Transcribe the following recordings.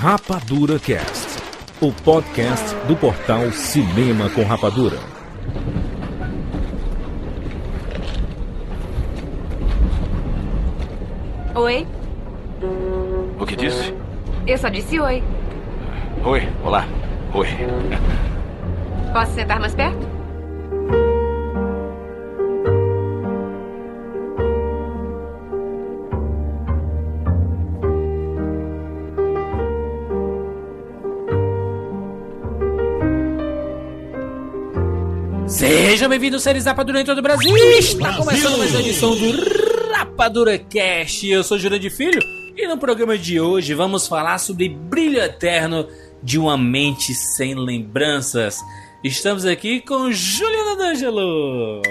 Rapadura Cast, o podcast do portal Cinema com Rapadura. Oi? O que disse? Eu só disse oi. Oi, olá. Oi. Posso sentar mais perto? Sejam bem-vindos, seres Rapadura em todo o Brasil! Está começando mais uma edição do Rapadura Cast. Eu sou Jurandir Filho e no programa de hoje vamos falar sobre Brilho Eterno de uma Mente Sem Lembranças. Estamos aqui com Juliana D'Angelo.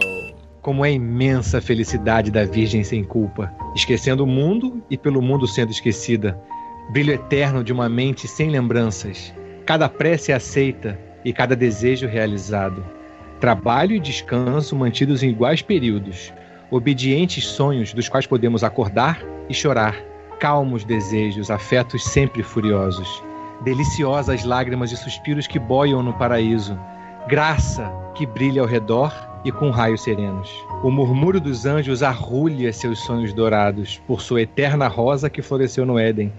Como é imensa a felicidade da Virgem sem culpa, esquecendo o mundo e pelo mundo sendo esquecida. Brilho eterno de uma mente sem lembranças. Cada prece é aceita e cada desejo realizado. Trabalho e descanso mantidos em iguais períodos. Obedientes sonhos dos quais podemos acordar e chorar. Calmos desejos, afetos sempre furiosos. Deliciosas lágrimas e suspiros que boiam no paraíso. Graça que brilha ao redor e com raios serenos. O murmúrio dos anjos arrulha seus sonhos dourados por sua eterna rosa que floresceu no Éden.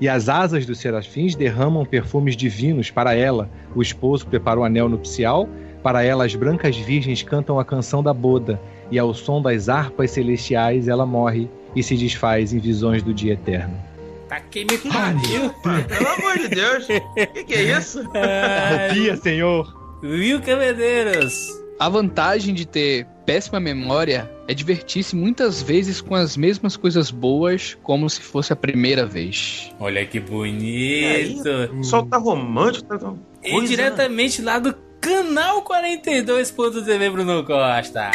E as asas dos serafins derramam perfumes divinos para ela. O esposo preparou o anel nupcial para ela, as brancas virgens cantam a canção da boda, e ao som das harpas celestiais ela morre e se desfaz em visões do dia eterno. Tá que me pariu! Pelo amor de Deus! O que, que é isso? Arrepia, senhor! Viu, Cavadeiros? A vantagem de ter péssima memória é divertir-se muitas vezes com as mesmas coisas boas, como se fosse a primeira vez. Olha que bonito! O sol tá romântico, tá E coisa, né? diretamente lá do canal 42.tv Bruno Costa.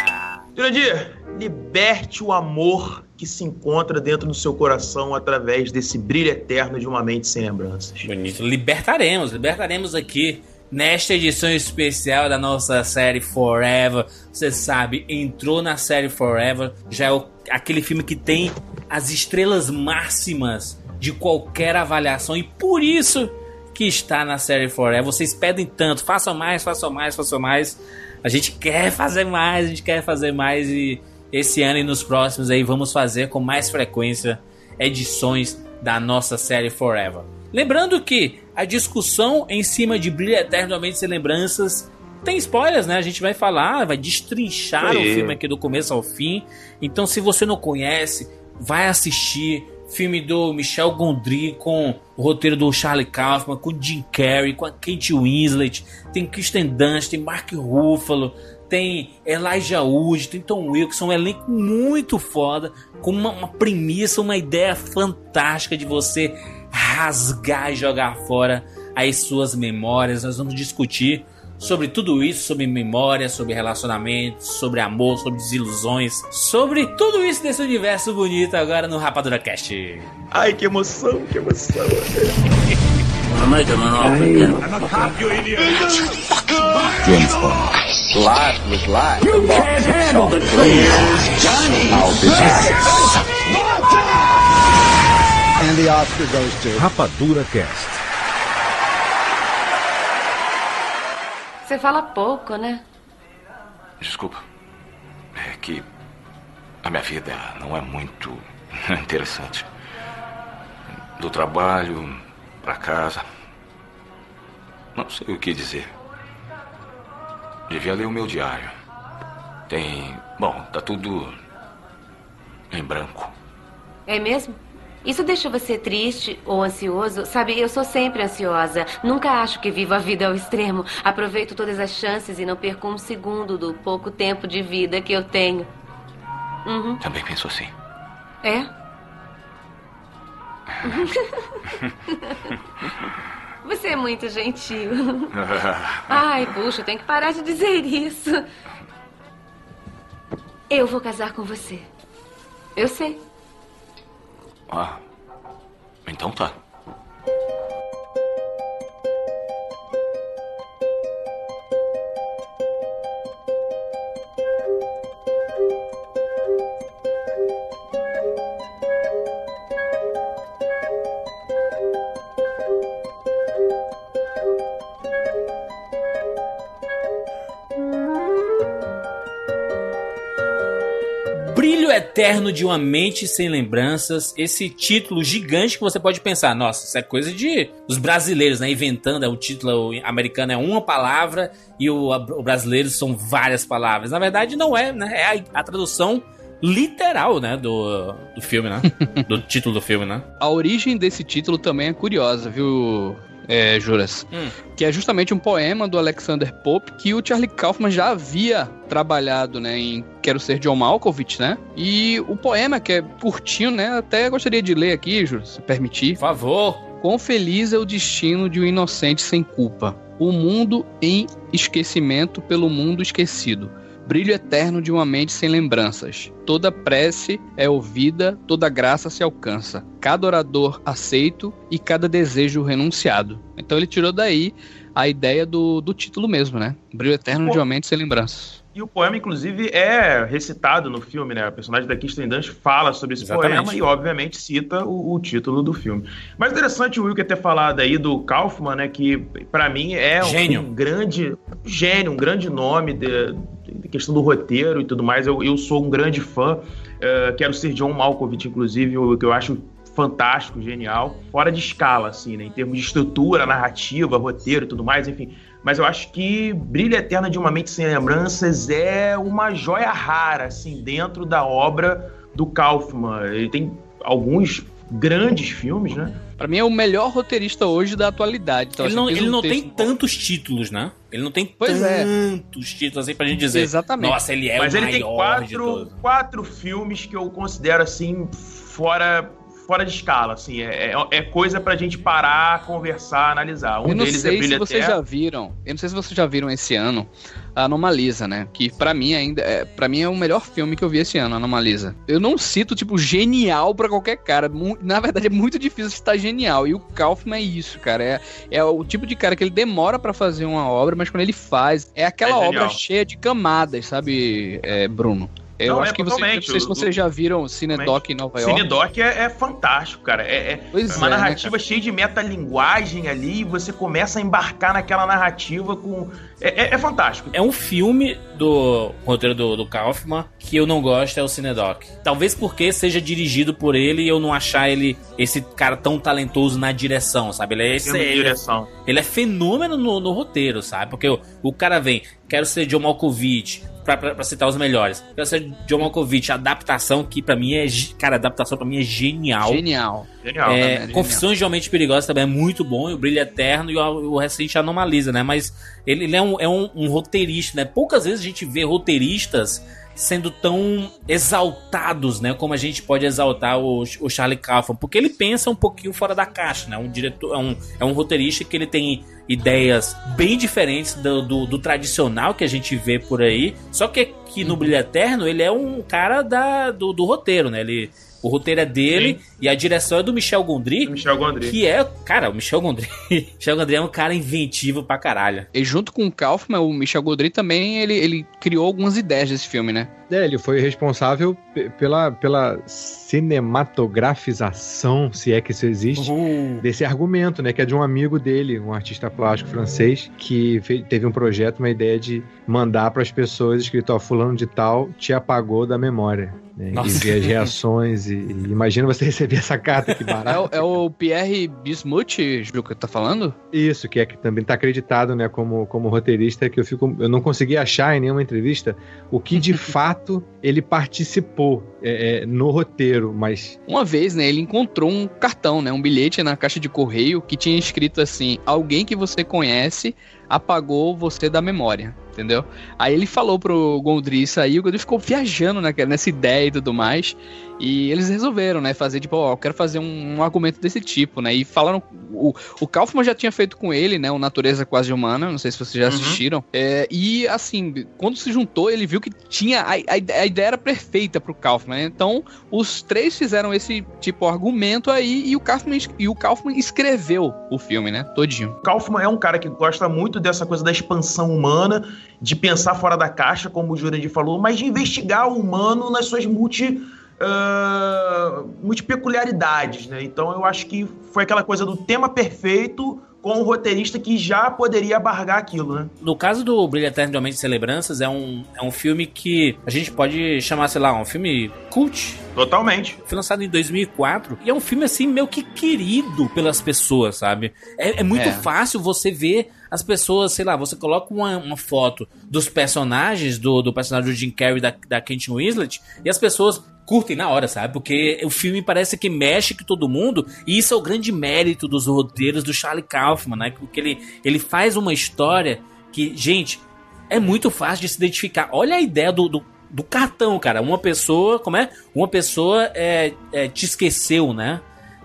Jurandir, liberte o amor que se encontra dentro do seu coração através desse brilho eterno de uma mente sem lembranças. Bonito. Libertaremos, libertaremos aqui nesta edição especial da nossa série Forever. Você sabe, entrou na série Forever, já é o- aquele filme que tem as estrelas máximas de qualquer avaliação e por isso que está na série Forever. Vocês pedem tanto, façam mais, façam mais, façam mais. A gente quer fazer mais, a gente quer fazer mais e esse ano e nos próximos aí vamos fazer com mais frequência edições da nossa série Forever. Lembrando que a discussão em cima de Brilho Eternamente Sem Lembranças tem spoilers, né? A gente vai falar, vai destrinchar o filme aqui do começo ao fim. Então, se você não conhece, vai assistir. Filme do Michel Gondry com o roteiro do Charlie Kaufman, com Jim Carrey, com a Kate Winslet, tem Kristen Dunst, tem Mark Ruffalo, tem Elijah Wood, tem Tom Wilson, um elenco muito foda, com uma, uma premissa, uma ideia fantástica de você rasgar e jogar fora as suas memórias. Nós vamos discutir sobre tudo isso, sobre memória, sobre relacionamentos, sobre amor, sobre desilusões, sobre tudo isso desse universo bonito agora no Rapadura Cast. Ai, que emoção, que emoção. Rapadura Cast. Você fala pouco, né? Desculpa. É que a minha vida não é muito interessante. Do trabalho pra casa. Não sei o que dizer. Devia ler o meu diário. Tem. Bom, tá tudo em branco. É mesmo? Isso deixa você triste ou ansioso? Sabe, eu sou sempre ansiosa. Nunca acho que vivo a vida ao extremo. Aproveito todas as chances e não perco um segundo do pouco tempo de vida que eu tenho. Uhum. Também penso assim. É? Você é muito gentil. Ai, puxa, eu tenho que parar de dizer isso. Eu vou casar com você. Eu sei. Ah, então tá. Eterno de uma Mente Sem Lembranças. Esse título gigante que você pode pensar, nossa, isso é coisa de os brasileiros, né? Inventando, é o título americano é uma palavra e o, o brasileiro são várias palavras. Na verdade, não é, né? É a, a tradução literal, né, do, do filme, né? do título do filme, né? A origem desse título também é curiosa, viu, é, Juras? Hum. Que é justamente um poema do Alexander Pope que o Charlie Kaufman já havia trabalhado, né, em Quero Ser John Malkovich, né? E o poema, que é curtinho, né, até gostaria de ler aqui, Juras, se permitir. Por favor. Quão feliz é o destino de um inocente sem culpa. O mundo em esquecimento pelo mundo esquecido brilho eterno de uma mente sem lembranças. Toda prece é ouvida, toda graça se alcança. Cada orador aceito e cada desejo renunciado. Então ele tirou daí a ideia do, do título mesmo, né? Brilho eterno Pô. de uma mente sem lembranças. E o poema, inclusive, é recitado no filme, né? A personagem da Kirsten Dunst fala sobre esse Exatamente. poema e, obviamente, cita o, o, título do filme. Mas interessante o Wilker ter falado aí do Kaufman, né? Que, para mim, é um, um, grande gênio, um grande nome de, questão do roteiro e tudo mais. Eu, eu sou um grande fã. Uh, quero ser John Malkovich, inclusive, o que eu acho fantástico, genial, fora de escala, assim, né? Em termos de estrutura, narrativa, roteiro e tudo mais, enfim mas eu acho que Brilho Eterno de uma Mente Sem Lembranças é uma joia rara, assim, dentro da obra do Kaufman. Ele tem alguns grandes filmes, né? Pra mim é o melhor roteirista hoje da atualidade. Então, ele não, ele um não tem tantos títulos, né? Ele não tem pois é. tantos é. títulos assim pra gente dizer. Exatamente. Nossa, ele é Mas o ele maior tem quatro, quatro filmes que eu considero assim fora fora de escala, assim, é, é, é coisa pra gente parar, conversar, analisar. Um eu não deles é sei é se vocês já viram, eu não sei se vocês já viram esse ano a Anomalisa, né? Que para mim ainda é, para mim é o melhor filme que eu vi esse ano, Anomalisa. Eu não cito tipo genial para qualquer cara, na verdade é muito difícil citar genial. E o Kaufman é isso, cara, é, é o tipo de cara que ele demora para fazer uma obra, mas quando ele faz, é aquela é obra cheia de camadas, sabe, é, Bruno? Eu não, acho é, que você, não sei se vocês já viram Cinedoc em Nova York. Cinedoc é, é fantástico, cara. É, é uma é, né, narrativa né, cheia de metalinguagem ali, e você começa a embarcar naquela narrativa com. É, é, é, fantástico. É um filme do roteiro do, do Kaufman que eu não gosto, é o Cinedoc. Talvez porque seja dirigido por ele e eu não achar ele esse cara tão talentoso na direção, sabe? Ele é, esse, ele, ele é fenômeno no, no roteiro, sabe? Porque o, o cara vem, quero ser John Malkovich, pra, citar os melhores. Ser John Malkovich, adaptação que pra mim é. Cara, adaptação pra mim é genial. Genial. Genial. É, né? Confissões de Realmente Perigosas também é muito bom, e o Brilho Eterno e o, o recente Anomaliza, né? Mas ele, ele é, um, é um, um roteirista, né? Poucas vezes a gente vê roteiristas sendo tão exaltados, né, como a gente pode exaltar o, o Charlie Kaufman, porque ele pensa um pouquinho fora da caixa, né, um diretor, é um, é um roteirista que ele tem ideias bem diferentes do, do, do tradicional que a gente vê por aí, só que aqui no Brilho Eterno ele é um cara da, do, do roteiro, né, ele o roteiro é dele Sim. e a direção é do Michel Gondry. Michel Gondry. Que é, cara, o Michel Gondry. Michel Gondry é um cara inventivo pra caralho. E junto com o Kaufman, o Michel Gondry também, ele, ele criou algumas ideias desse filme, né? É, ele foi responsável pela, pela cinematografização, se é que isso existe, uhum. desse argumento, né? Que é de um amigo dele, um artista plástico francês, que fez, teve um projeto, uma ideia de mandar para as pessoas escrito, ó, fulano de tal te apagou da memória. Né, e ver as reações. E, e, imagina você receber essa carta que barato. É, é, o Pierre Bismuth, Juca, tá falando? Isso, que é que também tá acreditado, né, como, como roteirista, que eu fico. Eu não consegui achar em nenhuma entrevista o que de fato ele participou é, é, no roteiro, mas. Uma vez, né, ele encontrou um cartão, né? Um bilhete na caixa de correio que tinha escrito assim: alguém que você conhece apagou você da memória entendeu? Aí ele falou pro Gondry isso aí, o Gondry ficou viajando naquela, nessa ideia e tudo mais. E eles resolveram, né, fazer tipo, ó, eu quero fazer um, um, argumento desse tipo, né? E falaram. O, o Kaufman já tinha feito com ele, né? O Natureza Quase Humana, não sei se vocês já uhum. assistiram. É, e assim, quando se juntou, ele viu que tinha. A, a, a ideia era perfeita pro Kaufman, né? Então, os três fizeram esse tipo argumento aí e o Kaufman, e o Kaufman escreveu o filme, né? Todinho. Kaufman é um cara que gosta muito dessa coisa da expansão humana, de pensar fora da caixa, como o Jurandir falou, mas de investigar o humano nas suas multi uh, peculiaridades, né? Então eu acho que foi aquela coisa do tema perfeito com o roteirista que já poderia abargar aquilo, né? No caso do Brilho Eterno de Aumento de Lembranças, é um, é um filme que a gente pode chamar, sei lá, um filme cult. Totalmente. Foi lançado em 2004 e é um filme, assim, meio que querido pelas pessoas, sabe? É, é muito é. fácil você ver as pessoas, sei lá, você coloca uma, uma foto dos personagens, do, do personagem do Jim Carrey da, da Kate Winslet, e as pessoas curtem na hora, sabe? Porque o filme parece que mexe com todo mundo, e isso é o grande mérito dos roteiros do Charlie Kaufman, né? Porque ele, ele faz uma história que, gente, é muito fácil de se identificar. Olha a ideia do, do, do cartão, cara. Uma pessoa, como é? Uma pessoa é, é te esqueceu, né?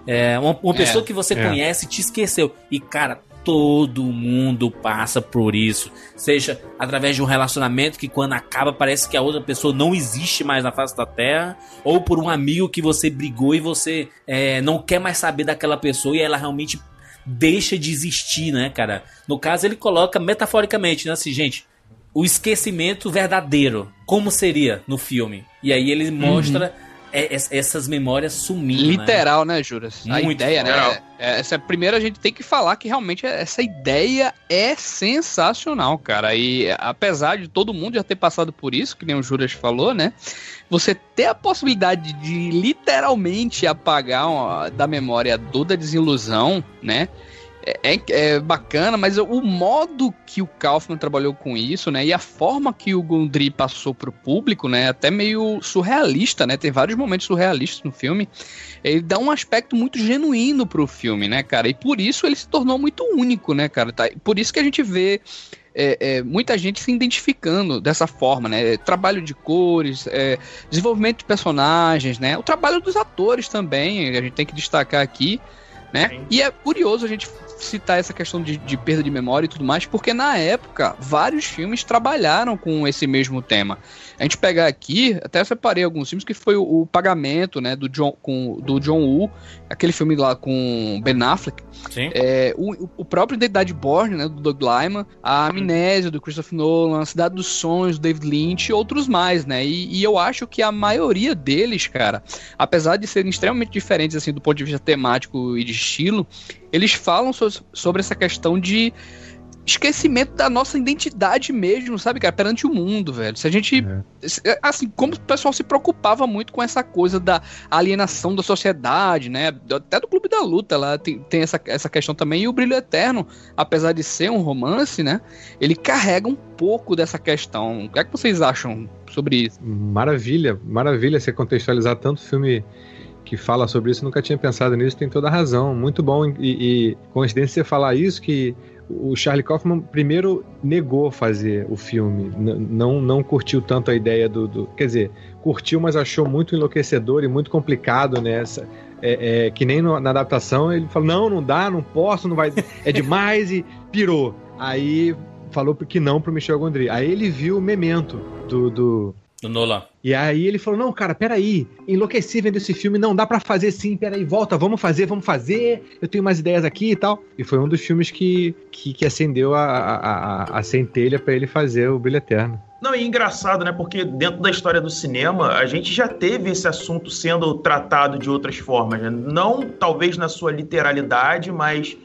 É, uma, uma pessoa é, que você é. conhece te esqueceu. E, cara, todo mundo passa por isso. Seja através de um relacionamento que quando acaba parece que a outra pessoa não existe mais na face da terra, ou por um amigo que você brigou e você é, não quer mais saber daquela pessoa e ela realmente deixa de existir, né, cara? No caso ele coloca metaforicamente, né, assim, gente, o esquecimento verdadeiro, como seria no filme. E aí ele mostra uhum é, essas memórias sumindo. Né? Literal, né, né Juras? Muito a ideia, né? literal. né? Essa primeira a gente tem que falar que realmente essa ideia é sensacional, cara. E apesar de todo mundo já ter passado por isso, que nem o Juras falou, né? Você ter a possibilidade de literalmente apagar ó, da memória toda a desilusão, né? É, é, é, bacana, mas o modo que o Kaufman trabalhou com isso, né, e a forma que o Gondry passou pro público, né, até meio surrealista, né, tem vários momentos surrealistas no filme, ele dá um aspecto muito genuíno pro filme, né, cara, e por isso ele se tornou muito único, né, cara, tá? por isso que a gente vê é, é, muita gente se identificando dessa forma, né? Trabalho de cores, é, desenvolvimento de personagens, né? O trabalho dos atores também, a gente tem que destacar aqui, né? E é curioso a gente citar essa questão de, de, perda de memória e tudo mais, porque na época vários filmes trabalharam com esse mesmo tema. A gente pegar aqui, até separei alguns filmes que foi o, o Pagamento, né, do John, com, do John Woo, aquele filme lá com Ben Affleck. Sim. É, o, o próprio Identidade Borne, né, do Doug Lyman, a Amnésia do Christopher Nolan, a Cidade dos Sonhos do David Lynch e outros mais, né? E, e eu acho que a maioria deles, cara, apesar de serem extremamente diferentes assim do ponto de vista temático e de estilo, eles falam so sobre essa questão de esquecimento da nossa identidade mesmo, sabe, cara, perante o mundo, velho. Se a gente. É. Assim, como o pessoal se preocupava muito com essa coisa da alienação da sociedade, né? Até do Clube da Luta lá tem, tem essa, essa questão também. E o Brilho Eterno, apesar de ser um romance, né? Ele carrega um pouco dessa questão. O que é que vocês acham sobre isso? Maravilha, maravilha você contextualizar tanto filme que fala sobre isso, nunca tinha pensado nisso, tem toda a razão. Muito bom e, e coincidência você falar isso, que o Charlie Kaufman primeiro negou fazer o filme, não, não curtiu tanto a ideia do, do, Quer dizer, curtiu, mas achou muito enlouquecedor e muito complicado nessa. É, é, que nem no, na adaptação ele falou: não, não dá, não posso, não vai. É demais e pirou. Aí falou que não pro Michel Gondry. Aí ele viu o memento do, do do Nolan. E aí ele falou: Não, cara, peraí, enlouqueci vendo esse filme, não dá para fazer sim, peraí, volta, vamos fazer, vamos fazer, eu tenho umas ideias aqui e tal. E foi um dos filmes que, que, que acendeu a, a, a, a centelha para ele fazer o Brilho Eterno. Não, e engraçado, né? Porque dentro da história do cinema, a gente já teve esse assunto sendo tratado de outras formas, né? Não talvez na sua literalidade, mas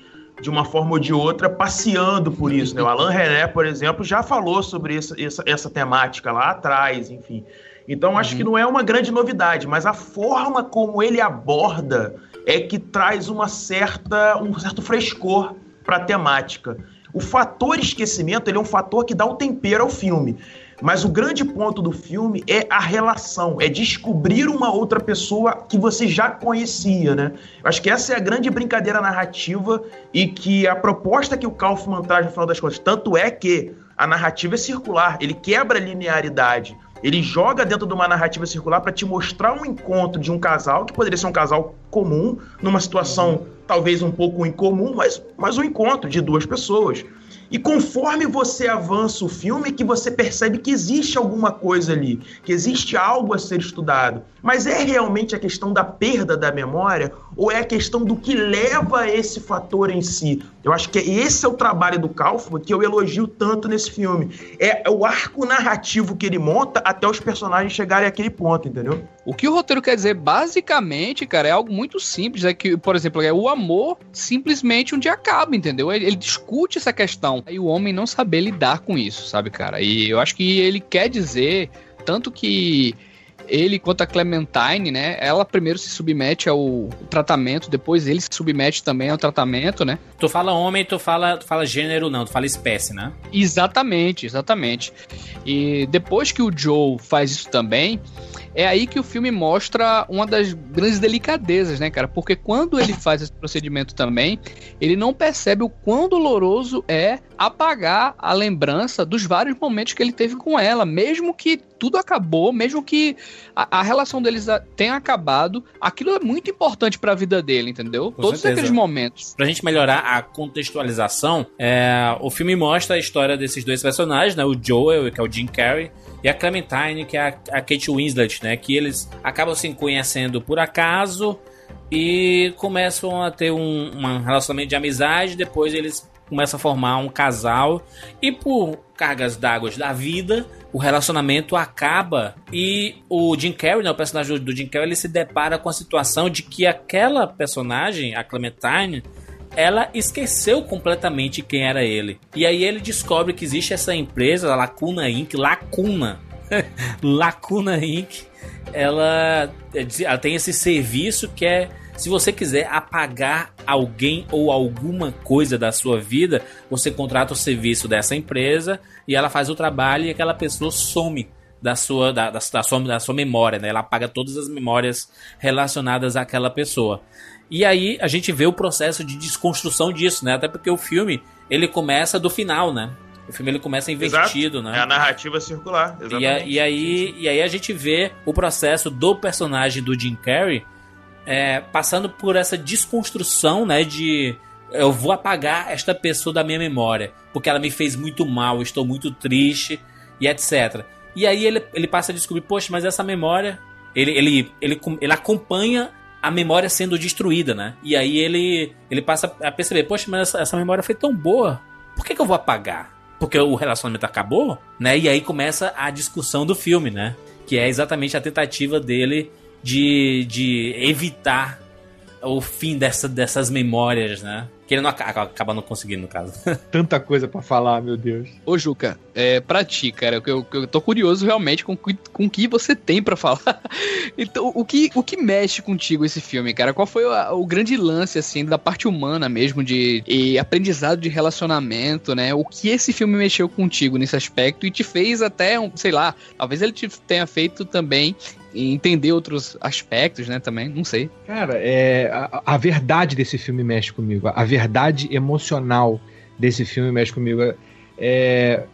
de uma forma ou de outra, passeando por isso. Né? O Alain René, por exemplo, já falou sobre essa, essa, essa temática lá atrás, enfim. Então, acho uhum. que não é uma grande novidade, mas a forma como ele aborda é que traz uma certa, um certo frescor para a temática. O fator esquecimento ele é um fator que dá um tempero ao filme. Mas o grande ponto do filme é a relação, é descobrir uma outra pessoa que você já conhecia, né? Eu acho que essa é a grande brincadeira narrativa e que a proposta que o Kaufman traz no final das contas, tanto é que a narrativa é circular, ele quebra a linearidade. Ele joga dentro de uma narrativa circular para te mostrar um encontro de um casal, que poderia ser um casal comum, numa situação talvez um pouco incomum, mas, mas um encontro de duas pessoas. E conforme você avança o filme, que você percebe que existe alguma coisa ali, que existe algo a ser estudado. Mas é realmente a questão da perda da memória ou é a questão do que leva a esse fator em si? Eu acho que esse é o trabalho do Kaufman que eu elogio tanto nesse filme. É, é o arco narrativo que ele monta até os personagens chegarem àquele ponto, entendeu? O que o roteiro quer dizer, basicamente, cara, é algo muito simples. É que, por exemplo, é o amor simplesmente um dia acaba, entendeu? Ele, ele discute essa questão. E o homem não saber lidar com isso, sabe, cara? E eu acho que ele quer dizer, tanto que ele quanto a Clementine, né? Ela primeiro se submete ao tratamento, depois ele se submete também ao tratamento, né? Tu fala homem, tu fala, tu fala gênero não, tu fala espécie, né? Exatamente, exatamente. E depois que o Joe faz isso também, é aí que o filme mostra uma das grandes delicadezas, né, cara? Porque quando ele faz esse procedimento também, ele não percebe o quão doloroso é apagar a lembrança dos vários momentos que ele teve com ela, mesmo que tudo acabou, mesmo que a, a relação deles tenha acabado, aquilo é muito importante para a vida dele, entendeu? Com Todos certeza. aqueles momentos. Pra gente melhorar a contextualização, é, o filme mostra a história desses dois personagens, né? O Joel, que é o Jim Carrey, e a Clementine, que é a, a Kate Winslet, né? Que eles acabam se conhecendo por acaso e começam a ter um, um relacionamento de amizade. Depois eles começam a formar um casal e por cargas d'água da vida, o relacionamento acaba e o Jim Carrey, né, o personagem do Jim Carrey, ele se depara com a situação de que aquela personagem, a Clementine, ela esqueceu completamente quem era ele. E aí ele descobre que existe essa empresa, a Lacuna Inc., Lacuna, Lacuna Inc., ela, ela tem esse serviço que é se você quiser apagar alguém ou alguma coisa da sua vida, você contrata o serviço dessa empresa e ela faz o trabalho e aquela pessoa some da sua, da, da, da sua, da sua memória, né? Ela apaga todas as memórias relacionadas àquela pessoa. E aí a gente vê o processo de desconstrução disso, né? Até porque o filme ele começa do final, né? O filme ele começa invertido, Exato. né? É a narrativa circular. E, a, e, aí, e aí a gente vê o processo do personagem do Jim Carrey é, passando por essa desconstrução, né? De eu vou apagar esta pessoa da minha memória, porque ela me fez muito mal, estou muito triste e etc. E aí ele, ele passa a descobrir, poxa, mas essa memória, ele, ele, ele, ele acompanha a memória sendo destruída, né? E aí ele, ele passa a perceber, poxa, mas essa, essa memória foi tão boa, por que, que eu vou apagar? Porque o relacionamento acabou, né? E aí começa a discussão do filme, né? Que é exatamente a tentativa dele de, de evitar o fim dessa, dessas memórias, né? Que ele não acaba, acaba não conseguindo, no caso. Tanta coisa para falar, meu Deus. Ô, Juca, é, pra ti, cara, eu, eu, eu tô curioso realmente com o com que você tem para falar. então, o que, o que mexe contigo esse filme, cara? Qual foi o, o grande lance, assim, da parte humana mesmo, de e aprendizado de relacionamento, né? O que esse filme mexeu contigo nesse aspecto e te fez até, um, sei lá, talvez ele te tenha feito também entender outros aspectos, né, também, não sei. Cara, é, a, a, verdade desse filme mexe comigo, a verdade emocional desse filme mexe comigo. É,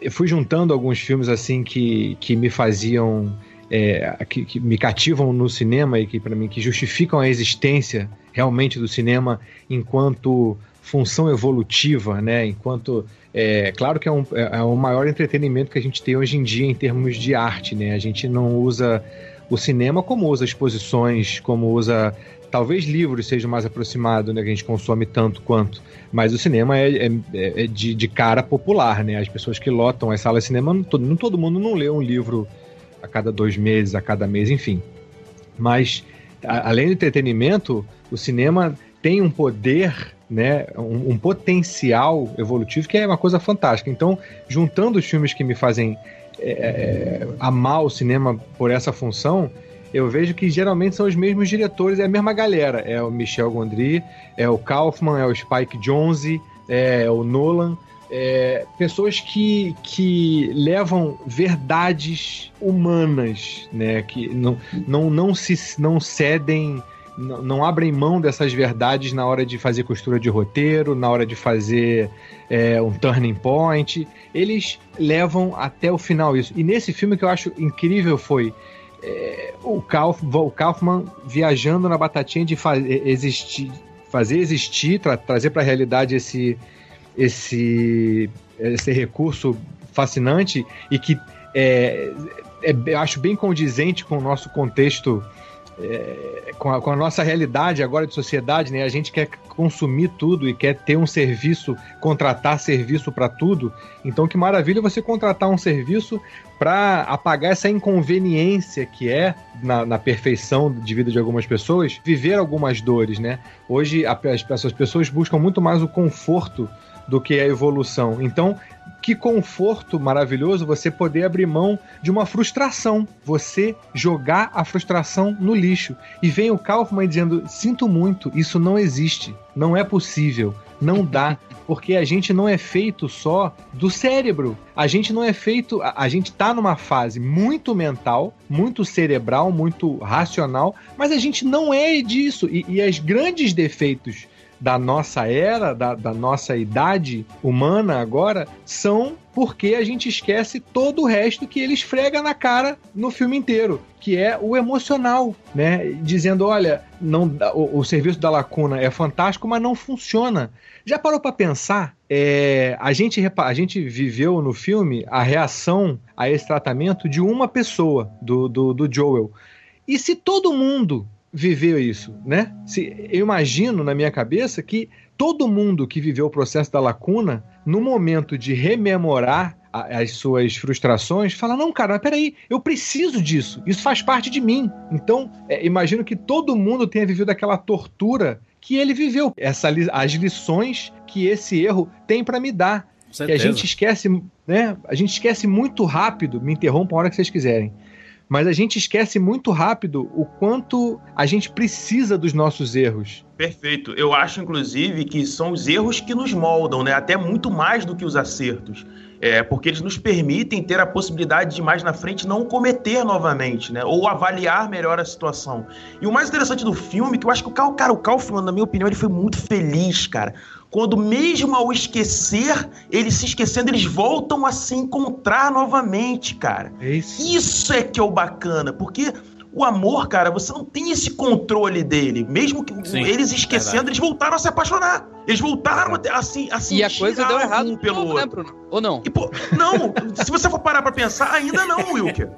eu fui juntando alguns filmes assim que, que me faziam, é, que, que, me cativam no cinema e que para mim que justificam a existência realmente do cinema enquanto função evolutiva, né? Enquanto é claro que é, um, é, é o maior entretenimento que a gente tem hoje em dia em termos de arte, né? A gente não usa o cinema como usa exposições, como usa talvez livros seja mais aproximado, né, que a gente consome tanto quanto, mas o cinema é, é, é de, de, cara popular, né? As pessoas que lotam as salas de cinema, não todo, não todo mundo não lê um livro a cada dois meses, a cada mês, enfim. Mas a, além do entretenimento, o cinema tem um poder, né, um, um potencial evolutivo que é uma coisa fantástica. Então, juntando os filmes que me fazem é, é, amar o cinema por essa função, eu vejo que geralmente são os mesmos diretores, é a mesma galera. É o Michel Gondry, é o Kaufman, é o Spike Jonze, é o Nolan. É, pessoas que, que levam verdades humanas, né? Que não, não, não, se, não cedem, não, não abrem mão dessas verdades na hora de fazer costura de roteiro, na hora de fazer é, um turning point. Eles levam até o final isso. E nesse filme que eu acho incrível foi é, o, Kauf, o Kaufman viajando na batatinha de fa existir, fazer existir, tra trazer para a realidade esse, esse, esse recurso fascinante e que é, é, eu acho bem condizente com o nosso contexto é, com, a, com, a, nossa realidade agora de sociedade, né? A gente quer consumir tudo e quer ter um serviço, contratar serviço para tudo. Então, que maravilha você contratar um serviço para apagar essa inconveniência que é na, na, perfeição de vida de algumas pessoas, viver algumas dores, né? Hoje as, as pessoas buscam muito mais o conforto do que a evolução. Então, que conforto maravilhoso você poder abrir mão de uma frustração, você jogar a frustração no lixo. E vem o Kaufman dizendo: sinto muito, isso não existe, não é possível, não dá. Porque a gente não é feito só do cérebro. A gente não é feito. A, a gente tá numa fase muito mental, muito cerebral, muito racional, mas a gente não é disso. E, e os grandes defeitos da nossa era, da, da nossa idade humana agora, são porque a gente esquece todo o resto que ele esfrega na cara no filme inteiro, que é o emocional, né? Dizendo, olha, não, o, o serviço da lacuna é fantástico, mas não funciona. Já parou para pensar? É, a, gente, a gente viveu no filme a reação a esse tratamento de uma pessoa, do, do, do Joel. E se todo mundo viveu isso, né? Se, eu imagino na minha cabeça que todo mundo que viveu o processo da lacuna, no momento de rememorar a, as suas frustrações, fala: não, cara, mas peraí, eu preciso disso, isso faz parte de mim. Então, é, imagino que todo mundo tenha vivido aquela tortura que ele viveu, essa, as lições que esse erro tem para me dar. Que a gente esquece, né? A gente esquece muito rápido. Me interrompam a hora que vocês quiserem mas a gente esquece muito rápido o quanto a gente precisa dos nossos erros. Perfeito. Eu acho, inclusive, que são os erros que nos moldam, né? Até muito mais do que os acertos. É, porque eles nos permitem ter a possibilidade de mais na frente não cometer novamente, né? Ou avaliar melhor a situação. E o mais interessante do filme, que eu acho que o Cal, cara, o Kaufman, na minha opinião, ele foi muito feliz, cara quando mesmo ao esquecer, eles se esquecendo, eles voltam a se encontrar novamente, cara. É isso. isso é que é o bacana, porque o amor, cara, você não tem esse controle dele. Mesmo que Sim, eles esquecendo, verdade. eles voltaram a se apaixonar. Eles voltaram a, assim, assim E a coisa deu errado um pelo outro. Né, Bruno? Ou não? E, pô, não, se você for parar pra pensar, ainda não, Wilker.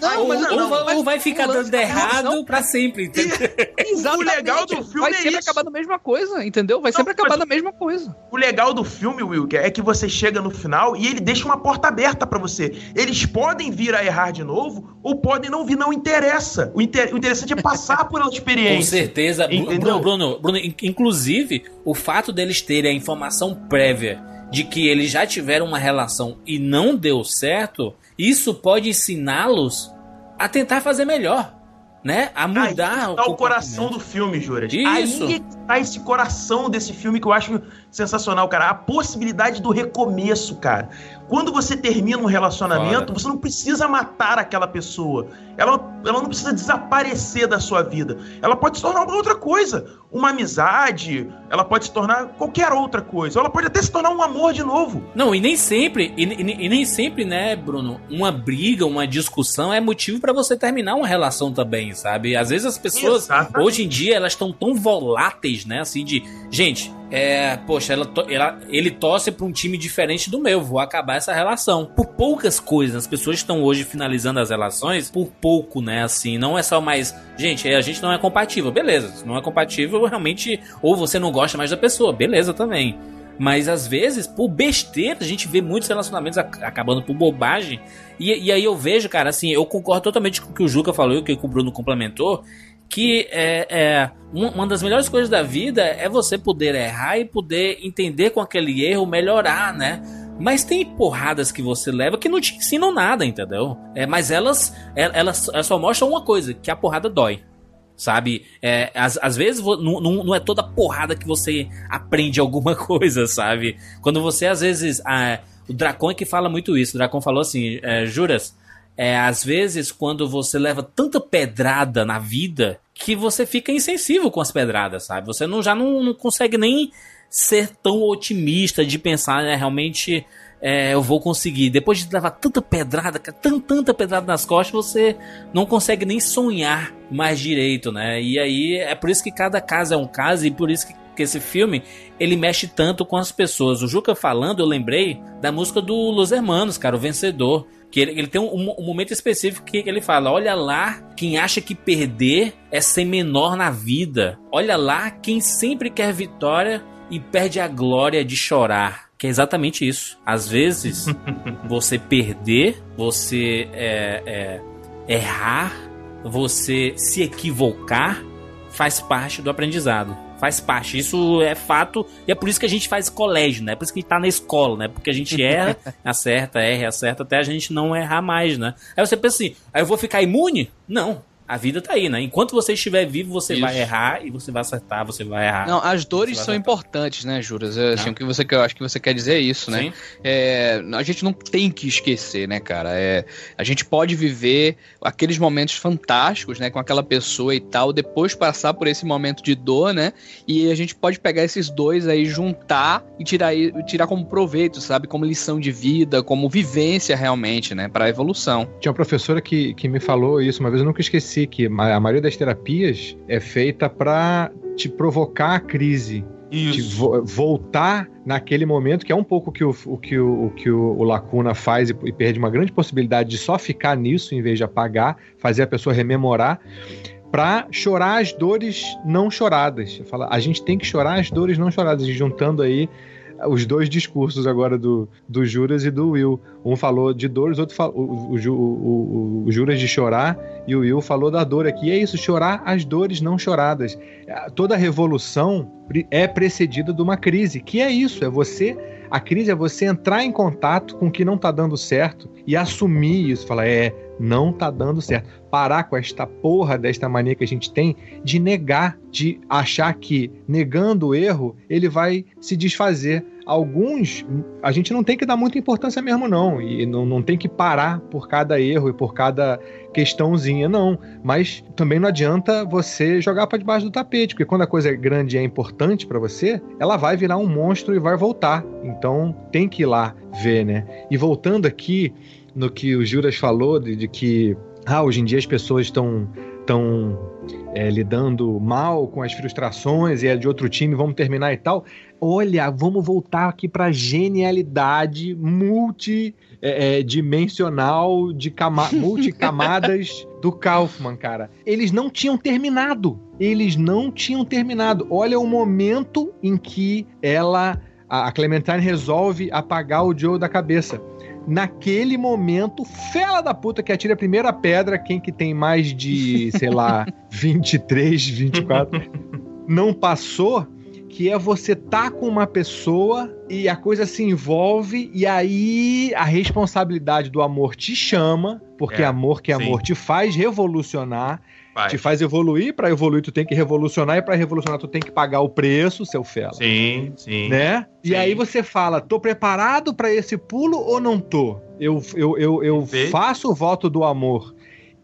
Não, mas não, ou, ou vai ficar dando errado não, pra sempre, entendeu? o legal do filme vai é sempre isso. acabar da mesma coisa, entendeu? Vai não, sempre acabar da mesma coisa. O legal do filme, Wilker, é que você chega no final e ele deixa uma porta aberta para você. Eles podem vir a errar de novo ou podem não vir, não interessa. O, inter... o interessante é passar por uma experiência. Com certeza. Bruno, Bruno, Bruno, inclusive, o fato deles terem a informação prévia de que eles já tiveram uma relação e não deu certo, isso pode ensiná-los a tentar fazer melhor. Né? A mudar Aí tá o, o coração do filme, Juras. Isso. Aí tá esse coração desse filme que eu acho sensacional, cara. A possibilidade do recomeço, cara. Quando você termina um relacionamento, você não precisa matar aquela pessoa. Ela, ela não precisa desaparecer da sua vida. Ela pode se tornar uma outra coisa. Uma amizade, ela pode se tornar qualquer outra coisa. Ela pode até se tornar um amor de novo. Não, e nem sempre, e, e, e nem sempre, né, Bruno, uma briga, uma discussão é motivo para você terminar uma relação também, sabe? Às vezes as pessoas, Exatamente. hoje em dia, elas estão tão voláteis, né, assim, de, gente, é, poxa, ela, ela, ele torce para um time diferente do meu, vou acabar essa relação. Por poucas coisas, as pessoas estão hoje finalizando as relações por pouco, né? Assim, não é só mais, gente, a gente não é compatível, beleza. Se não é compatível, realmente, ou você não gosta mais da pessoa, beleza também. Mas às vezes, por besteira, a gente vê muitos relacionamentos acabando por bobagem. E, e aí eu vejo, cara, assim, eu concordo totalmente com o que o Juca falou e o que o Bruno complementou que é, é, uma das melhores coisas da vida é você poder errar e poder entender com aquele erro melhorar, né? Mas tem porradas que você leva que não te ensinam nada, entendeu? É, mas elas, é, elas, elas só mostram uma coisa, que a porrada dói. Sabe? É, às, às vezes não, não, é toda porrada que você aprende alguma coisa, sabe? Quando você, às vezes. Ah, o Dracon é que fala muito isso. O Dracon falou assim: é, Juras, é, às vezes, quando você leva tanta pedrada na vida que você fica insensível com as pedradas, sabe? Você não, já não, não consegue nem ser tão otimista de pensar, né? Realmente é, eu vou conseguir. Depois de levar tanta pedrada, tanta, tanta pedrada nas costas, você não consegue nem sonhar mais direito, né? E aí é por isso que cada caso é um caso e por isso que, esse filme ele mexe tanto com as pessoas. O Juca falando, eu lembrei da música do Los Hermanos, cara, o Vencedor Que ele, ele tem um, um, momento específico que ele fala: olha lá quem acha que perder é ser menor na vida. Olha lá quem sempre quer vitória e perde a glória de chorar. Que é exatamente isso. Às vezes, você perder, você é, é, errar, você se equivocar, faz parte do aprendizado. Faz parte, isso é fato, e é por isso que a gente faz colégio, né? É por isso que a gente tá na escola, né? Porque a gente erra, acerta, erra, acerta, até a gente não errar mais, né? Aí você pensa assim, aí eu vou ficar imune? Não, a vida tá aí, né? Enquanto você estiver vivo, você Isso. vai errar e você vai acertar, você vai errar. Não, as dores são importantes, né, Juras? É, assim, o que você eu acho que você quer dizer é isso, né? É, a gente não tem que esquecer, né, cara? É, a gente pode viver aqueles momentos fantásticos, né, com aquela pessoa e tal, depois passar por esse momento de dor, né? E a gente pode pegar esses dois aí, juntar e tirar, tirar como proveito, sabe? Como lição de vida, como vivência realmente, né? Para evolução. Tinha uma professora que, que me falou isso uma vez, eu nunca esqueci que a maioria das terapias é feita para te provocar a crise. Isso. Vo voltar naquele momento, que é um pouco que o, o que, o, o, que o, o Lacuna faz e, e, perde uma grande possibilidade de só ficar nisso em vez de apagar, fazer a pessoa rememorar, para chorar as dores não choradas. Fala, a gente tem que chorar as dores não choradas, juntando aí os dois discursos agora do, do Juras e do Will. Um falou de dores, outro falou o, o, o, o, Juras de chorar e o Will falou da dor aqui. E é isso, chorar as dores não choradas. Toda revolução é precedida de uma crise, que é isso, é você a crise é você entrar em contato com o que não está dando certo e assumir isso, falar é, não tá dando certo. Parar com esta porra desta mania que a gente tem de negar, de achar que negando o erro, ele vai se desfazer. Alguns, a gente não tem que dar muita importância mesmo, não. E não, não tem que parar por cada erro e por cada questãozinha, não. Mas também não adianta você jogar para debaixo do tapete, porque quando a coisa é grande e é importante para você, ela vai virar um monstro e vai voltar. Então tem que ir lá ver, né? E voltando aqui no que o Juras falou, de, de que ah, hoje em dia as pessoas estão estão é, lidando mal com as frustrações e é de outro time, vamos terminar e tal. Olha, vamos voltar aqui para genialidade multidimensional, é, é de cama multicamadas do Kaufman, cara. Eles não tinham terminado. Eles não tinham terminado. Olha o momento em que ela, a Clementine, resolve apagar o Joe da cabeça naquele momento, fela da puta que atira a primeira pedra, quem que tem mais de, sei lá, 23, 24, não passou, que é você tá com uma pessoa e a coisa se envolve e aí a responsabilidade do amor te chama, porque é, amor que é amor te faz revolucionar Vai. te faz evoluir, para evoluir tu tem que revolucionar e para revolucionar tu tem que pagar o preço, seu fela. Sim, sim. Né? Sim. E aí você fala, tô preparado para esse pulo ou não tô? Eu, eu, eu, eu faço o voto do amor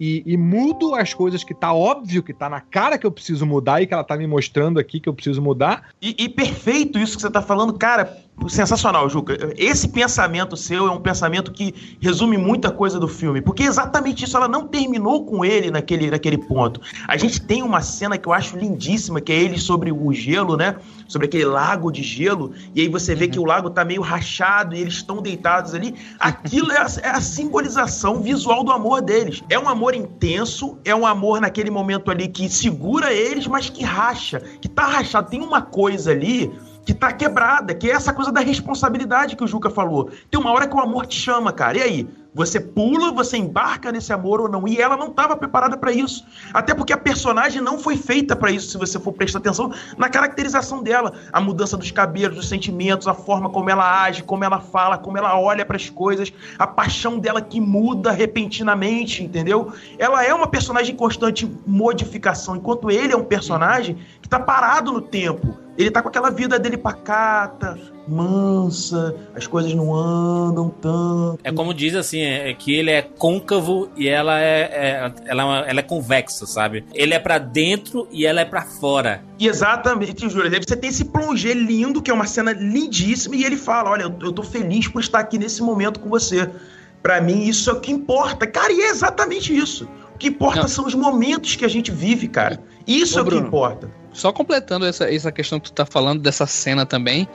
e, e, mudo as coisas que tá óbvio que tá na cara que eu preciso mudar e que ela tá me mostrando aqui que eu preciso mudar. E, e perfeito isso que você tá falando, cara sensacional, Juca. Esse pensamento seu é um pensamento que resume muita coisa do filme, porque exatamente isso, ela não terminou com ele naquele, naquele ponto. A gente tem uma cena que eu acho lindíssima, que é ele sobre o gelo, né? Sobre aquele lago de gelo, e aí você vê que o lago tá meio rachado e eles estão deitados ali. Aquilo é a, é a simbolização visual do amor deles. É um amor intenso, é um amor naquele momento ali que segura eles, mas que racha, que tá rachado. Tem uma coisa ali que tá quebrada, que é essa coisa da responsabilidade que o Juca falou. Tem uma hora que o amor te chama, cara. E aí? Você pula, você embarca nesse amor ou não? E ela não estava preparada para isso. Até porque a personagem não foi feita para isso, se você for prestar atenção na caracterização dela. A mudança dos cabelos, dos sentimentos, a forma como ela age, como ela fala, como ela olha para as coisas, a paixão dela que muda repentinamente, entendeu? Ela é uma personagem em constante modificação, enquanto ele é um personagem que está parado no tempo. Ele tá com aquela vida dele pacata, mansa, as coisas não andam tanto. É como diz assim, é, é que ele é côncavo e ela é, é ela, ela é convexa, sabe? Ele é para dentro e ela é para fora. Exatamente, Júlia. Você tem esse plongé lindo, que é uma cena lindíssima, e ele fala: Olha, eu, tô feliz por estar aqui nesse momento com você. Para mim, isso é o que importa. Cara, e é exatamente isso que importa Não. são os momentos que a gente vive, cara. Isso Ô, é o Bruno, que importa. Só completando essa, essa questão que tu tá falando dessa cena também,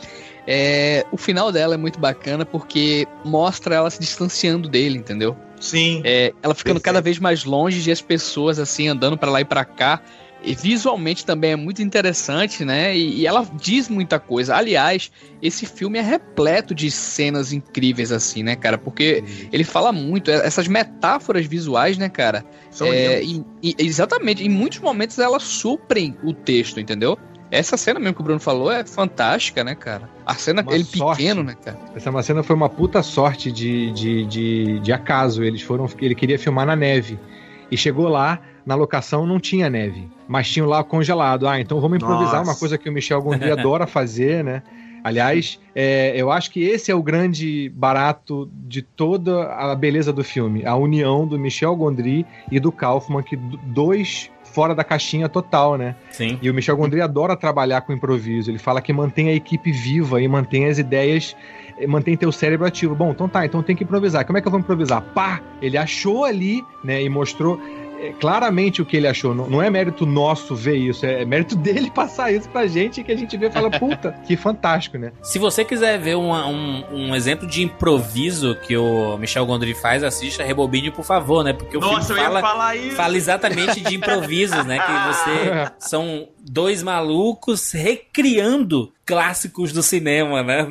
é, o final dela é muito bacana porque mostra ela se distanciando dele, entendeu? Sim. É, ela ficando Perfeito. cada vez mais longe de as pessoas, assim, andando para lá e para cá. E visualmente também é muito interessante, né? E, e, ela diz muita coisa. Aliás, esse filme é repleto de cenas incríveis, assim, né, cara? Porque ele fala muito, é, essas metáforas visuais, né, cara? São é, e, e, exatamente, em muitos momentos elas suprem o texto, entendeu? Essa cena mesmo que o Bruno falou é fantástica, né, cara? A cena, uma ele sorte. pequeno, né, cara? Essa uma cena foi uma puta sorte de, de, de, de acaso. Eles foram. Ele queria filmar na neve. E chegou lá, na locação não tinha neve, mas tinha lá congelado. Ah, então vamos improvisar Nossa. uma coisa que o Michel Gondry adora fazer, né? Aliás, é, eu acho que esse é o grande barato de toda a beleza do filme. A união do Michel Gondry e do Kaufman, que dois fora da caixinha total, né? Sim. E o Michel Gondry adora trabalhar com improviso. Ele fala que mantém a equipe viva e mantém as ideias mantém teu cérebro ativo. Bom, então tá, então tem que improvisar. Como é que eu vou improvisar? Pá! Ele achou ali, né, e mostrou é, claramente o que ele achou. Não, não, é mérito nosso ver isso, é mérito dele passar isso pra gente que a gente vê e fala, puta, que fantástico, né? Se você quiser ver uma, um, um, exemplo de improviso que o Michel Gondry faz, assista Rebobine, por favor, né? Porque o Nossa, filme fala, fala exatamente de improvisos, né? Que você são dois malucos recriando clássicos do cinema, né?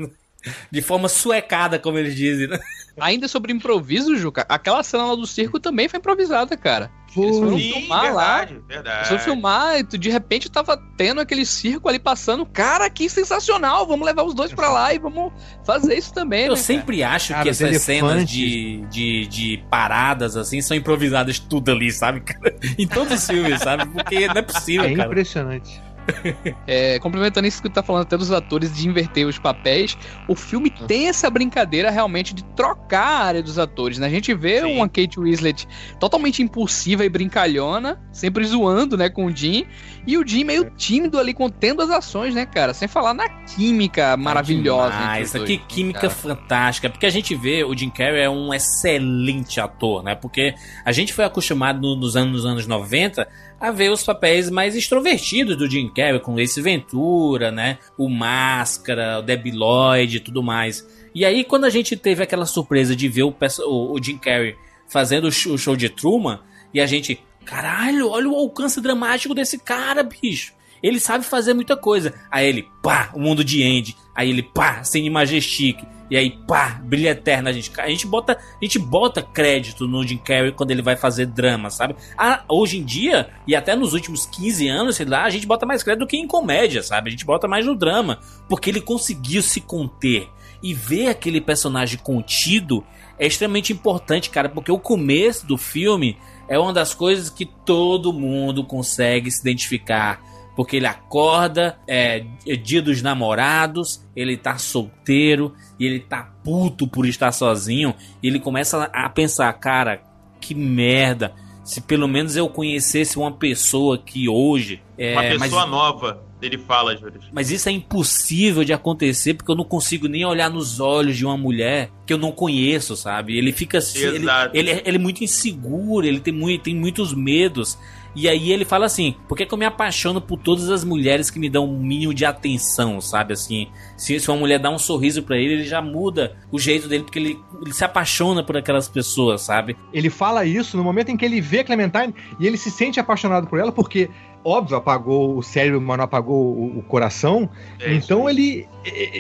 De forma suecada, como eles dizem, né? Ainda sobre improviso, Juca, aquela cena lá do circo também foi improvisada, cara. Eles foram Sim, filmar verdade, lá. Verdade. Eles foram filmar e tu, de repente tava tendo aquele circo ali passando. Cara, que sensacional! Vamos levar os dois pra lá e vamos fazer isso também. Eu né, sempre cara? acho cara, que essas cenas de, de, de paradas assim são improvisadas tudo ali, sabe? em todos os filmes, sabe? Porque não é possível. É cara. impressionante. É, complementando isso que tu tá falando até dos atores de inverter os papéis, o filme uhum. tem essa brincadeira realmente de trocar a área dos atores, né? A gente vê Sim. uma Kate Winslet totalmente impulsiva e brincalhona, sempre zoando, né, com o Jim, e o Jim meio tímido ali contendo as ações, né, cara? Sem falar na química maravilhosa. Ah, isso aqui, química cara. fantástica. Porque a gente vê o Jim Carrey é um excelente ator, né? Porque a gente foi acostumado nos anos, nos anos 90 a ver os papéis mais extrovertidos do Jim Carrey, com Ace Ventura, né? O Máscara, o Debbie Lloyd e tudo mais. E aí, quando a gente teve aquela surpresa de ver o, o Jim Carrey fazendo o show de Truman, e a gente, Caralho, olha o alcance dramático desse cara, bicho. Ele sabe fazer muita coisa. Aí ele, pá, o mundo de Andy. Aí ele, pá, Cine Majestic. E aí, pá, Brilha Eterna. A gente, a gente, bota, a gente bota crédito no Jim Carrey quando ele vai fazer drama, sabe? Ah, hoje em dia, e até nos últimos 15 anos, sei lá, a gente bota mais crédito do que em comédia, sabe? A gente bota mais no drama. Porque ele conseguiu se conter. E ver aquele personagem contido é extremamente importante, cara. Porque o começo do filme é uma das coisas que todo mundo consegue se identificar. Porque ele acorda, é, é, dia dos namorados, ele tá solteiro e ele tá puto por estar sozinho. E ele começa a pensar, cara, que merda. Se pelo menos eu conhecesse uma pessoa que hoje. É, uma pessoa mas... nova ele fala, Júlio. Mas isso é impossível de acontecer porque eu não consigo nem olhar nos olhos de uma mulher que eu não conheço, sabe? Ele fica assim. Ele, ele, é, ele, é muito inseguro, ele tem, muito, tem muitos medos. E aí ele fala assim: por que, que, eu me apaixono por todas as mulheres que me dão um mínimo de atenção, sabe? Assim, se, se uma mulher dá um sorriso para ele, ele já muda o jeito dele, porque ele, ele, se apaixona por aquelas pessoas, sabe? Ele fala isso no momento em que ele vê Clementine e ele se sente apaixonado por ela, porque óbvio, apagou o cérebro, mas não apagou o, o coração. É então ele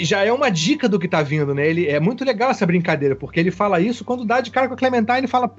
já é uma dica do que tá vindo, né? Ele é muito legal essa brincadeira, porque ele fala isso quando dá de cara com a Clementine e fala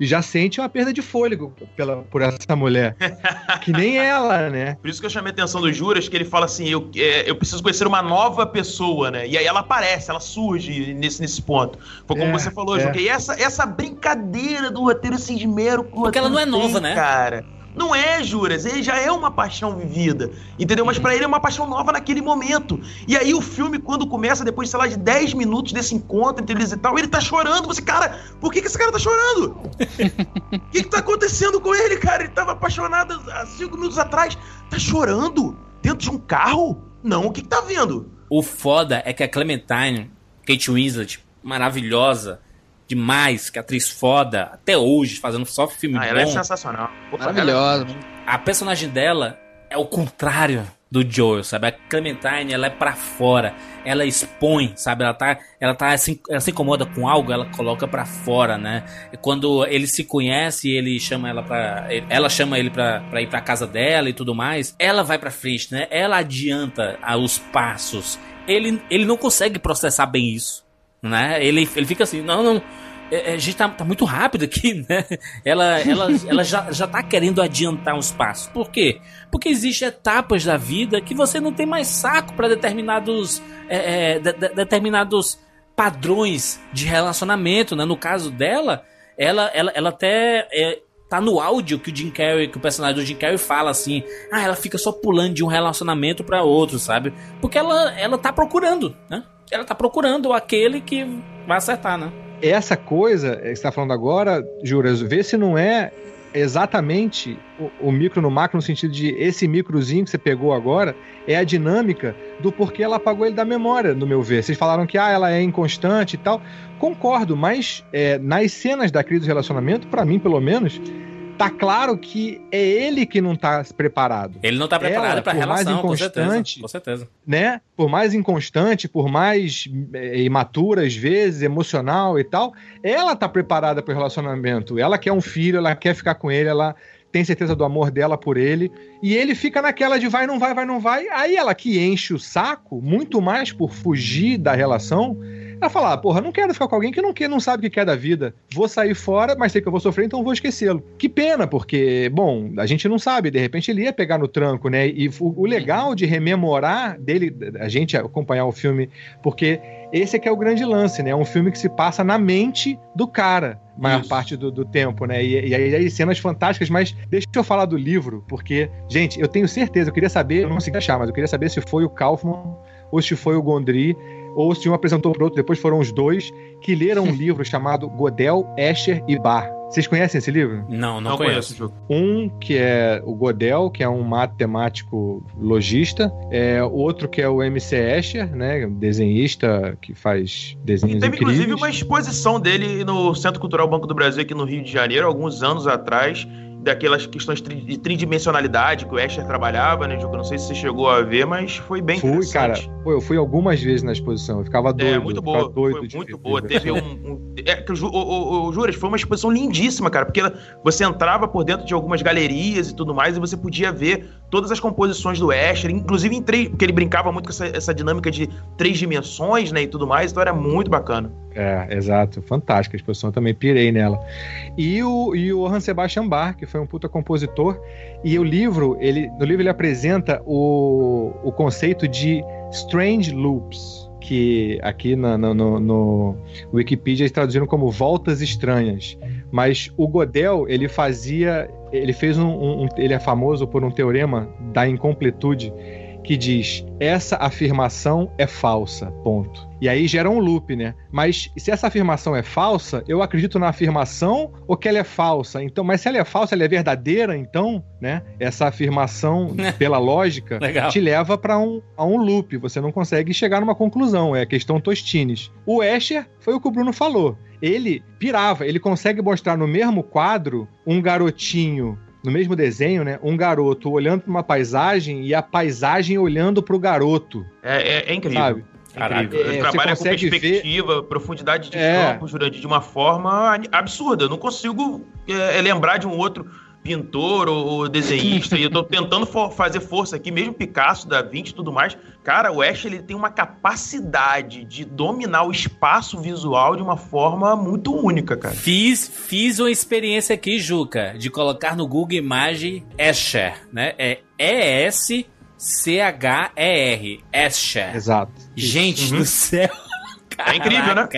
e já sente uma perda de fôlego pela, por essa mulher. que nem ela, né? Por isso que eu chamei a atenção do Juras, que ele fala assim: eu, é, eu preciso conhecer uma nova pessoa, né? E aí ela aparece, ela surge nesse, nesse ponto. Foi como é, você falou, é. E essa, essa brincadeira do roteiro Cismero com Porque ela não é nova, né? Cara. Não é, Juras, ele já é uma paixão vivida, entendeu? Mas para ele é uma paixão nova naquele momento. E aí o filme, quando começa, depois, sei lá, de 10 minutos desse encontro entre eles e tal, ele tá chorando. Você, cara, por que, que esse cara tá chorando? O que, que tá acontecendo com ele, cara? Ele tava apaixonado há 5 minutos atrás. Tá chorando? Dentro de um carro? Não, o que, que tá vendo? O foda é que a Clementine, Kate Winslet, maravilhosa, demais, que atriz foda, até hoje, fazendo só filme ah, bom. ela é sensacional. Maravilhosa. A personagem dela é o contrário do Joel, sabe? A Clementine, ela é para fora, ela expõe, sabe? Ela tá, ela tá assim, ela se incomoda com algo, ela coloca para fora, né? E quando ele se conhece, ele chama ela para, ela chama ele para ir para casa dela e tudo mais. Ela vai para frente, né? Ela adianta os passos. Ele, ele não consegue processar bem isso, né? Ele, ele fica assim, não, não é, é, a gente tá, tá, muito rápido aqui, né? Ela, ela, ela já, já tá querendo adiantar uns passos. Por quê? Porque existem etapas da vida que você não tem mais saco para determinados, é, é, de, de, determinados padrões de relacionamento, né? No caso dela, ela, ela, ela até é, tá no áudio que o Jim Carrey, que o personagem do Jim Carrey fala assim, ah, ela fica só pulando de um relacionamento para outro, sabe? Porque ela, ela tá procurando, né? Ela tá procurando aquele que vai acertar, né? essa coisa que você está falando agora, Juras, vê se não é exatamente o, o, micro no macro, no sentido de esse microzinho que você pegou agora, é a dinâmica do porquê ela apagou ele da memória, no meu ver. Vocês falaram que ah, ela é inconstante e tal. Concordo, mas é, nas cenas da crise do relacionamento, para mim, pelo menos, tá claro que é ele que não tá preparado. Ele não tá preparado para relação, mais inconstante, com certeza, com certeza. Né? Por mais inconstante, por mais é, imatura às vezes, emocional e tal, ela tá preparada para o relacionamento. Ela quer um filho, ela quer ficar com ele, ela tem certeza do amor dela por ele, e ele fica naquela de vai, não vai, vai, não vai. Aí ela que enche o saco, muito mais por fugir da relação, ela fala, ah, porra, não quero ficar com alguém que não, quer, não sabe o que quer da vida. Vou sair fora, mas sei que eu vou sofrer, então vou esquecê-lo. Que pena, porque, bom, a gente não sabe, de repente ele ia pegar no tranco, né? E o, o legal de rememorar dele, a gente acompanhar o filme, porque esse é que é o grande lance, né? É um filme que se passa na mente do cara, maior Isso. parte do, do, tempo, né? E, e, aí cenas fantásticas, mas deixa eu falar do livro, porque, gente, eu tenho certeza, eu queria saber, eu não consegui achar, mas eu queria saber se foi o Kaufman ou se foi o Gondry ou se um apresentou para outro, depois foram os dois, que leram um livro chamado Godel, Escher e Bar. Vocês conhecem esse livro? Não, não, não conheço. conheço. Um que é o Godel, que é um matemático logista. É, outro que é o MC Escher, né? Desenhista que faz desenhos Teve incríveis. inclusive uma exposição dele no Centro Cultural Banco do Brasil aqui no Rio de Janeiro, alguns anos atrás daquelas questões de tridimensionalidade que o Escher trabalhava, né, Juca? Não sei se você chegou a ver, mas foi bem Fui, cara. Pô, eu fui algumas vezes na exposição, eu ficava é, doido. É, muito boa. Doido foi muito boa. Teve um... um é, o, o, o, Juras, foi uma exposição lindíssima, cara, porque você entrava por dentro de algumas galerias e tudo mais, e você podia ver todas as composições do Escher, inclusive em três, porque ele brincava muito com essa, essa dinâmica de três dimensões, né, e tudo mais, então era muito bacana. É, exato. Fantástica a exposição, também pirei nela. E o, e o Hans Sebastian Bach, que foi um puta compositor, e o livro, ele, no livro ele apresenta o, o conceito de strange loops, que aqui na, no, no, no Wikipedia eles traduziram como voltas estranhas. Mas o Godel, ele fazia, ele fez um, um ele é famoso por um teorema da incompletude, que diz: essa afirmação é falsa. Ponto. E aí gera um loop, né? Mas se essa afirmação é falsa, eu acredito na afirmação ou que ela é falsa? Então, mas se ela é falsa, ela é verdadeira, então, né? Essa afirmação, pela lógica, te leva para um, a um loop. Você não consegue chegar numa conclusão. É a questão Tostines. O Escher foi o que o Bruno falou. Ele pirava, ele consegue mostrar no mesmo quadro um garotinho no mesmo desenho, né? Um garoto olhando para uma paisagem e a paisagem olhando para o garoto. É, é, é incrível. Sabe? Caraca, é, trabalha com perspectiva, ver... profundidade de é. campo, Jurandir, de uma forma absurda. Eu não consigo é, lembrar de um outro pintor ou, desenhista, e eu tô tentando for, fazer força aqui, mesmo Picasso, Da Vinci e tudo mais. Cara, o Ash ele tem uma capacidade de dominar o espaço visual de uma forma muito única, cara. Fiz, fiz uma experiência aqui, Juca, de colocar no Google Imagem Escher, né? É E-S C-H-E-R. Escher. Exato. Gente uhum. do céu. Caraca. É incrível, né?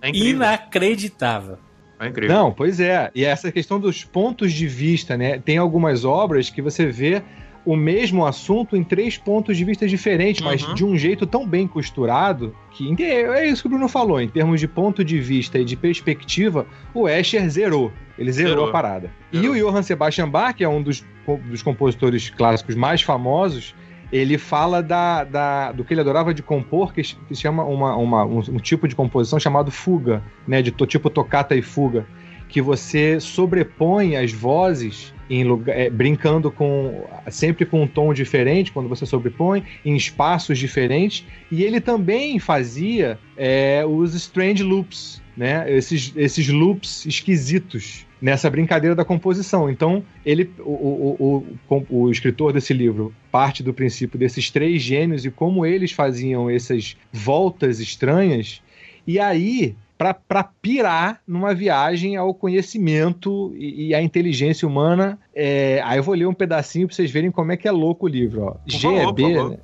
É incrível. Inacreditável. É incrível. Não, pois é. E essa questão dos pontos de vista, né? Tem algumas obras que você vê o mesmo assunto em três pontos de vista diferentes, mas uhum. de um jeito tão bem costurado que é isso que o Bruno falou, em termos de ponto de vista e de perspectiva, o Escher zerou. Ele zerou, zerou. a parada. Zerou. E o Johann Sebastian Bach, que é um dos, dos compositores clássicos mais famosos, ele fala da, da, do que ele adorava de compor, que, que chama uma, uma um, um, tipo de composição chamado fuga, né? De tipo tocata e fuga, que você sobrepõe as vozes em lugar, é, brincando com sempre com um tom diferente quando você sobrepõe em espaços diferentes. E ele também fazia é, os strange loops né? Esses, esses loops esquisitos nessa brincadeira da composição. Então, ele, o, o, o, o, escritor desse livro parte do princípio desses três gênios e como eles faziam essas voltas estranhas. E aí, para pirar numa viagem ao conhecimento e, e à inteligência humana. É, aí eu vou ler um pedacinho para vocês verem como é que é louco o livro. Ó. GEB, né?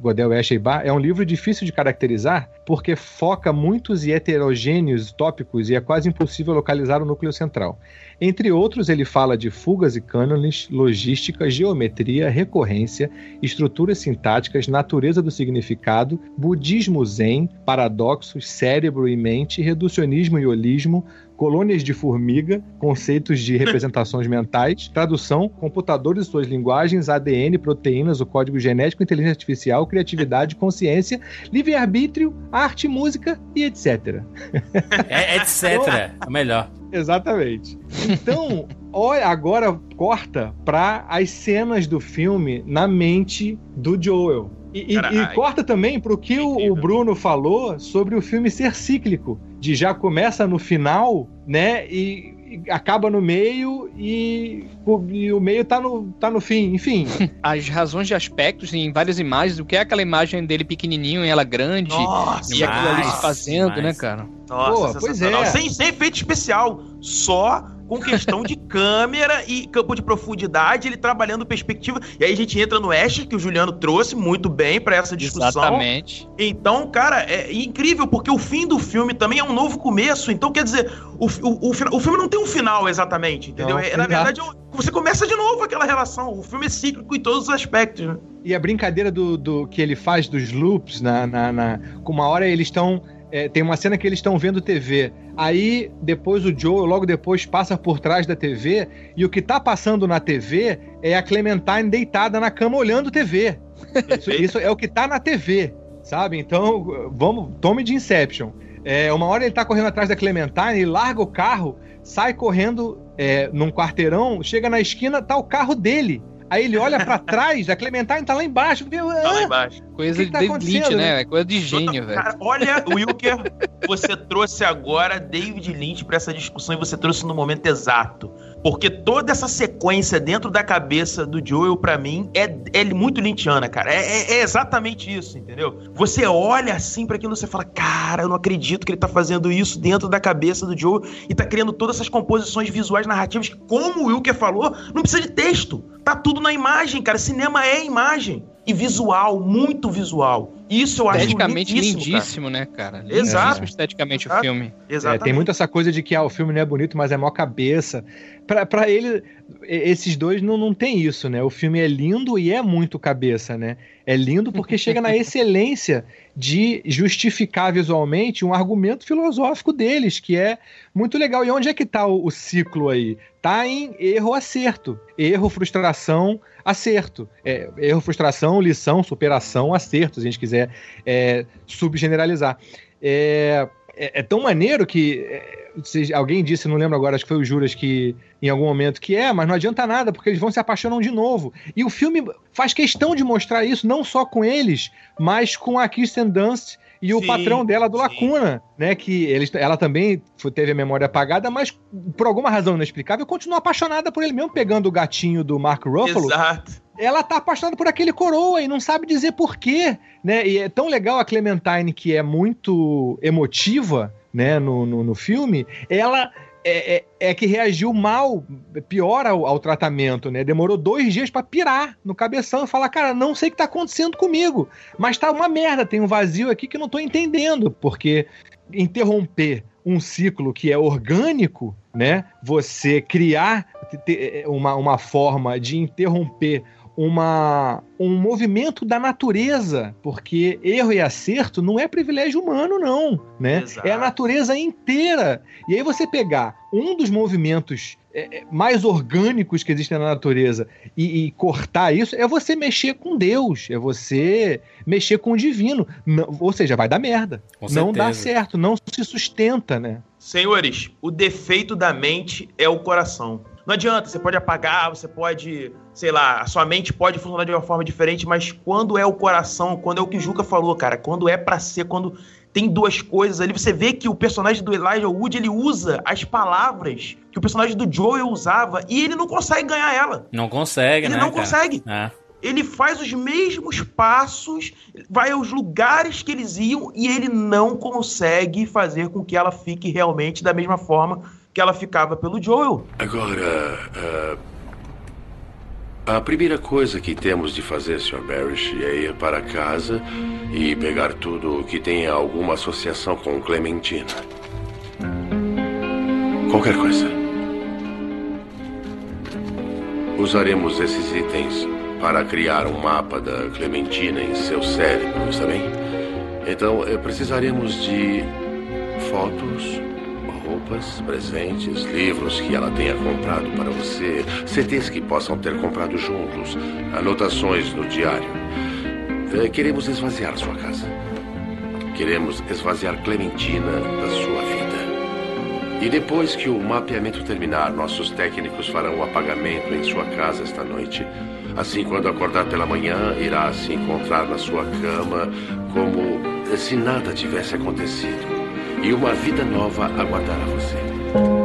Godel Esheibar, é um livro difícil de caracterizar porque foca muitos e heterogêneos tópicos e é quase impossível localizar o núcleo central. Entre outros, ele fala de fugas e cânones, logística, geometria, recorrência, estruturas sintáticas, natureza do significado, budismo zen, paradoxos, cérebro e mente, reducionismo e holismo, colônias de formiga, conceitos de representações mentais, tradução, computadores e suas linguagens, ADN, proteínas, o código genético, inteligência artificial, criatividade, consciência, livre-arbítrio, arte, música e etc. É, etc. é melhor. Exatamente. Então, olha, agora corta para as cenas do filme na mente do Joel. E, e, e corta também para o que o, o Bruno falou sobre o filme ser cíclico, de já começa no final, né? E, acaba no meio e, e, o meio tá no, tá no fim, enfim. As razões de aspectos em várias imagens, o que é aquela imagem dele pequenininho e ela grande, Nossa, e aquilo ali se fazendo, né, cara? Nossa, Pô, pois é. Sem, sem efeito especial, só com questão de câmera e campo de profundidade, ele trabalhando perspectiva. E aí a gente entra no Ash, que o Juliano trouxe muito bem para essa discussão. Exatamente. Então, cara, é incrível, porque o fim do filme também é um novo começo. Então, quer dizer, o, o, o, o filme não tem um final exatamente, entendeu? Não, é, na verdade, você começa de novo aquela relação. O filme é cíclico em todos os aspectos, né? E a brincadeira do, do que ele faz dos loops, na, na, na com uma hora eles estão é, tem uma cena que eles estão vendo TV. Aí, depois o Joe, logo depois, passa por trás da TV e o que tá passando na TV é a Clementine deitada na cama olhando TV. Isso, isso é o que tá na TV, sabe? Então, vamos, tome de Inception. É, uma hora ele tá correndo atrás da Clementine, ele larga o carro, sai correndo é, num quarteirão, chega na esquina, tá o carro dele. Aí ele olha para trás, a Clementine tá lá embaixo. Tá lá embaixo. Coisa que que tá de David Lynch, né? É coisa de gênio, velho. Olha, Wilker, você trouxe agora David Lynch para essa discussão e você trouxe no momento exato. Porque toda essa sequência dentro da cabeça do Joel, para mim, é, é muito lynchiana, cara. É, é, é, exatamente isso, entendeu? Você olha assim para aquilo e você fala, cara, eu não acredito que ele tá fazendo isso dentro da cabeça do Joel e tá criando todas essas composições visuais narrativas como o Wilker falou, não precisa de texto. Tá tudo na imagem, cara. Cinema é imagem e visual, muito visual. Isso eu acho Esteticamente lindíssimo, cara. né, cara? Exato. É. esteticamente Exato. o filme. É, tem muito essa coisa de que ah, o filme não é bonito, mas é mó cabeça. Pra, pra ele, esses dois não, não tem isso, né? O filme é lindo e é muito cabeça, né? É lindo porque chega na excelência de justificar visualmente um argumento filosófico deles, que é muito legal. E onde é que tá o, o ciclo aí? Tá em erro-acerto. Erro, frustração, acerto. É, erro, frustração, lição, superação, acerto, se a gente quiser é, subgeneralizar. É, é, é tão maneiro que. É, se alguém disse, não lembro agora, acho que foi o Juras que em algum momento que é, mas não adianta nada, porque eles vão se apaixonam de novo. E o filme faz questão de mostrar isso, não só com eles, mas com a Kirsten Dunst e sim, o patrão dela do Lacuna, né? Que eles, ela também teve a memória apagada, mas por alguma razão inexplicável, continua apaixonada por ele mesmo, pegando o gatinho do Mark Ruffalo. Exato. Ela tá apaixonada por aquele coroa e não sabe dizer porquê, né? E é tão legal a Clementine, que é muito emotiva, né, no, no, no filme, ela é, é, é, que reagiu mal, pior ao, ao tratamento, né? Demorou dois dias para pirar no cabeção e falar, cara, não sei o que tá acontecendo comigo, mas tá uma merda, tem um vazio aqui que eu não tô entendendo, porque interromper um ciclo que é orgânico, né? Você criar uma, uma forma de interromper uma, um movimento da natureza, porque erro e acerto não é privilégio humano, não, né? Exato. É a natureza inteira. E aí você pegar um dos movimentos é, é, mais orgânicos que existem na natureza e, e, cortar isso é você mexer com Deus, é você mexer com o divino. Não, ou seja, vai dar merda. Com não certeza. dá certo, não se sustenta, né? Senhores, o defeito da mente é o coração. Não adianta, você pode apagar, você pode, sei lá, a sua mente pode funcionar de uma forma diferente, mas quando é o coração, quando é o que o Juca falou, cara, quando é para ser, quando tem duas coisas ali, você vê que o personagem do Elijah Wood, ele usa as palavras que o personagem do Joel usava e ele não consegue ganhar ela. Não consegue, ele né? Ele não cara? consegue. É. Ele faz os mesmos passos, vai aos lugares que eles iam e ele não consegue fazer com que ela fique realmente da mesma forma que ela ficava pelo Joel. Agora, uh, a primeira coisa que temos de fazer, Sr. Barish, é ir para casa e pegar tudo que tenha alguma associação com Clementina. Qualquer coisa. Usaremos esses itens para criar um mapa da Clementina em seu cérebro, está bem? Então, eh, precisaremos de fotos, roupas, presentes, livros que ela tenha comprado para você, CDs que possam ter comprado juntos, anotações no diário. É, queremos esvaziar sua casa. Queremos esvaziar Clementina da sua vida. E depois que o mapeamento terminar, nossos técnicos farão o apagamento em sua casa esta noite. Assim, quando acordar pela manhã, irá se encontrar na sua cama como se nada tivesse acontecido e uma vida nova aguardará você.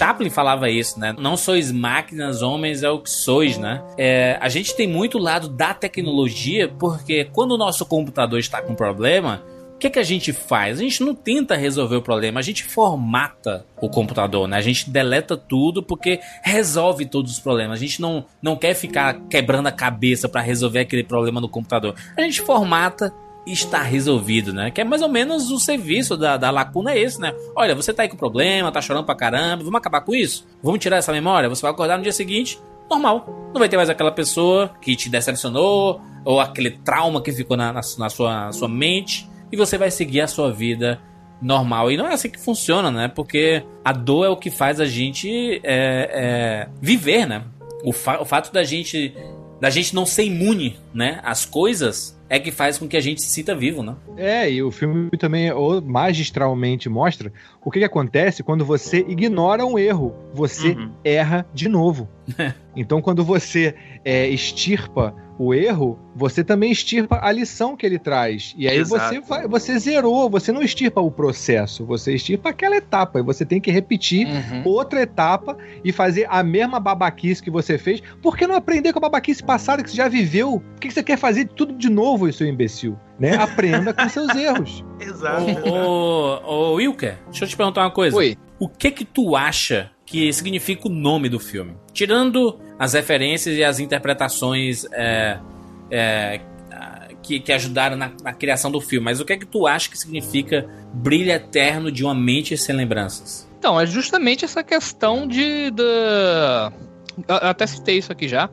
Chaplin falava isso, né? Não sois máquinas, homens é o que sois, né? É, a gente tem muito lado da tecnologia, porque quando o nosso computador está com problema, o que, que a gente faz? A gente não tenta resolver o problema, a gente formata o computador, né? A gente deleta tudo porque resolve todos os problemas. A gente não, não quer ficar quebrando a cabeça para resolver aquele problema no computador. A gente formata está resolvido, né? Que é mais ou menos o serviço da, da lacuna é esse, né? Olha, você tá aí com problema, tá chorando pra caramba, vamos acabar com isso? Vamos tirar essa memória? Você vai acordar no dia seguinte, normal. Não vai ter mais aquela pessoa que te decepcionou, ou aquele trauma que ficou na, na, na sua, sua mente, e você vai seguir a sua vida normal. E não é assim que funciona, né? Porque a dor é o que faz a gente é, é, viver, né? O, fa o fato da gente da gente não ser imune, né, às coisas é que faz com que a gente se sinta vivo, né? É, e o filme também magistralmente mostra o que, que acontece quando você ignora um erro. Você uhum. erra de novo. então, quando você é, extirpa o erro, você também extirpa a lição que ele traz. E aí você vai, você zerou, você não extirpa o processo, você extirpa aquela etapa. E você tem que repetir uhum. outra etapa e fazer a mesma babaquice que você fez. Por que não aprender com a babaquice passada que você já viveu? Por que você quer fazer tudo de novo, seu imbecil? Né? Aprenda com seus erros. Exato. Ô, ô, ô, Wilker, deixa eu te perguntar uma coisa. Oi. O que que tu acha que significa o nome do filme. Tirando as referências e as interpretações é, é, que, que, ajudaram na, na, criação do filme, mas o que é que tu acha que significa brilho eterno de uma mente sem lembranças? Então, é justamente essa questão de. de... Eu até citei isso aqui já,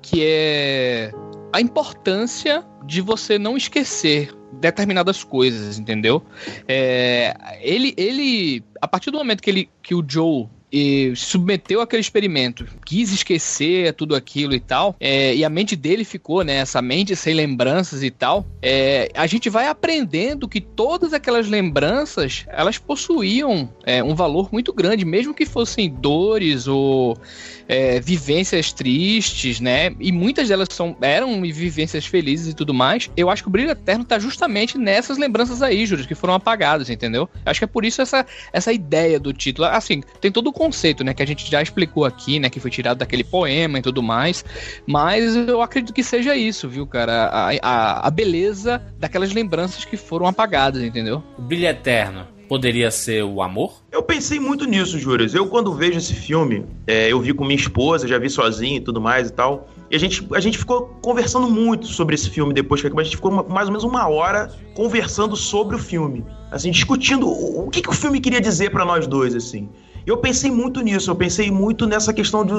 que é a importância de você não esquecer determinadas coisas, entendeu? É, ele, ele, a partir do momento que, ele, que o Joe e submeteu aquele experimento, quis esquecer tudo aquilo e tal, é, e a mente dele ficou, né, essa mente sem lembranças e tal, é, a gente vai aprendendo que todas aquelas lembranças, elas possuíam é, um valor muito grande, mesmo que fossem dores ou é, vivências tristes, né? E muitas delas são, eram vivências felizes e tudo mais. Eu acho que o brilho eterno tá justamente nessas lembranças aí, Júlio, que foram apagadas, entendeu? Acho que é por isso essa, essa ideia do título. Assim, tem todo o conceito, né? Que a gente já explicou aqui, né? Que foi tirado daquele poema e tudo mais. Mas eu acredito que seja isso, viu, cara? A, a, a beleza daquelas lembranças que foram apagadas, entendeu? O brilho eterno poderia ser o amor? Eu pensei muito nisso, Júrias. Eu, quando vejo esse filme, é, eu vi com minha esposa, já vi sozinho e tudo mais e tal. E a gente, a gente ficou conversando muito sobre esse filme depois que acabou. A gente ficou mais ou menos uma hora conversando sobre o filme. Assim, discutindo o, o que, que o filme queria dizer para nós dois, assim. Eu pensei muito nisso, eu pensei muito nessa questão de.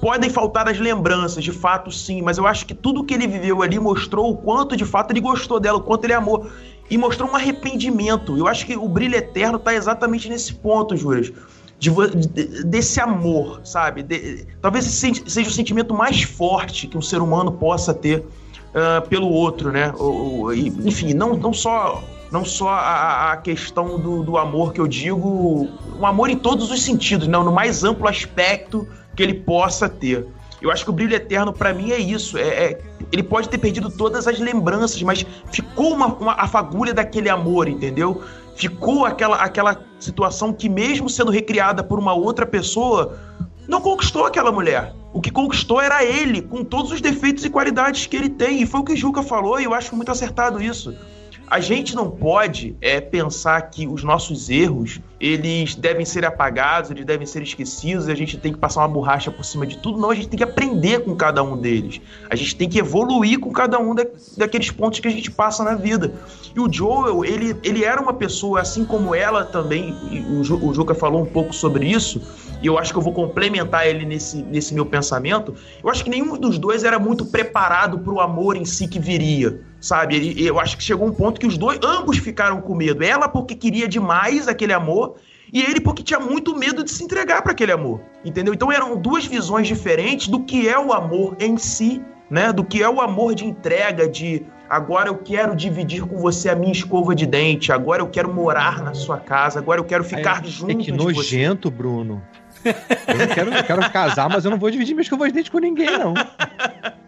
Podem faltar as lembranças, de fato sim, mas eu acho que tudo que ele viveu ali mostrou o quanto de fato ele gostou dela, o quanto ele amou e mostrou um arrependimento. Eu acho que o brilho eterno está exatamente nesse ponto, Júlias. De, de, desse amor, sabe? De, talvez esse seja o sentimento mais forte que um ser humano possa ter uh, pelo outro, né? Ou, enfim, não, não só não só a, a questão do, do, amor que eu digo, um amor em todos os sentidos, não, no mais amplo aspecto que ele possa ter. Eu acho que o brilho eterno, para mim, é isso. É, é, ele pode ter perdido todas as lembranças, mas ficou uma, uma, a fagulha daquele amor, entendeu? Ficou aquela, aquela situação que, mesmo sendo recriada por uma outra pessoa, não conquistou aquela mulher. O que conquistou era ele, com todos os defeitos e qualidades que ele tem. E foi o que o Juca falou, e eu acho muito acertado isso. A gente não pode é, pensar que os nossos erros eles devem ser apagados, eles devem ser esquecidos, a gente tem que passar uma borracha por cima de tudo. Não, a gente tem que aprender com cada um deles. A gente tem que evoluir com cada um da, daqueles pontos que a gente passa na vida. E o Joel, ele, ele era uma pessoa, assim como ela também, o, o Juca falou um pouco sobre isso, e eu acho que eu vou complementar ele nesse, nesse meu pensamento. Eu acho que nenhum dos dois era muito preparado para o amor em si que viria sabe? Eu acho que chegou um ponto que os dois, ambos ficaram com medo. Ela porque queria demais aquele amor e ele porque tinha muito medo de se entregar para aquele amor, entendeu? Então eram duas visões diferentes do que é o amor em si, né? Do que é o amor de entrega, de agora eu quero dividir com você a minha escova de dente, agora eu quero morar na sua casa, agora eu quero ficar é, junto é que nojento, você. Bruno. Eu quero, eu quero casar, mas eu não vou dividir minha escova de dente com ninguém, não.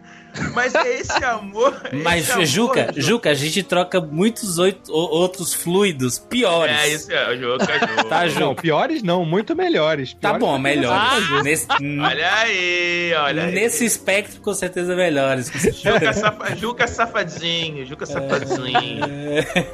Mas é esse amor. Mas, esse Juca, amor, Juca, a gente troca muitos oito, outros fluidos piores. É, isso é, Juca, Juca. Tá, Juca. Não, piores não, muito melhores. Tá Piores bom, não melhores. Ah, Nesse, Olha aí, olha aí. nesse espectro, com certeza, melhores. Juca, safa, Juca safadinho, Juca safadinho.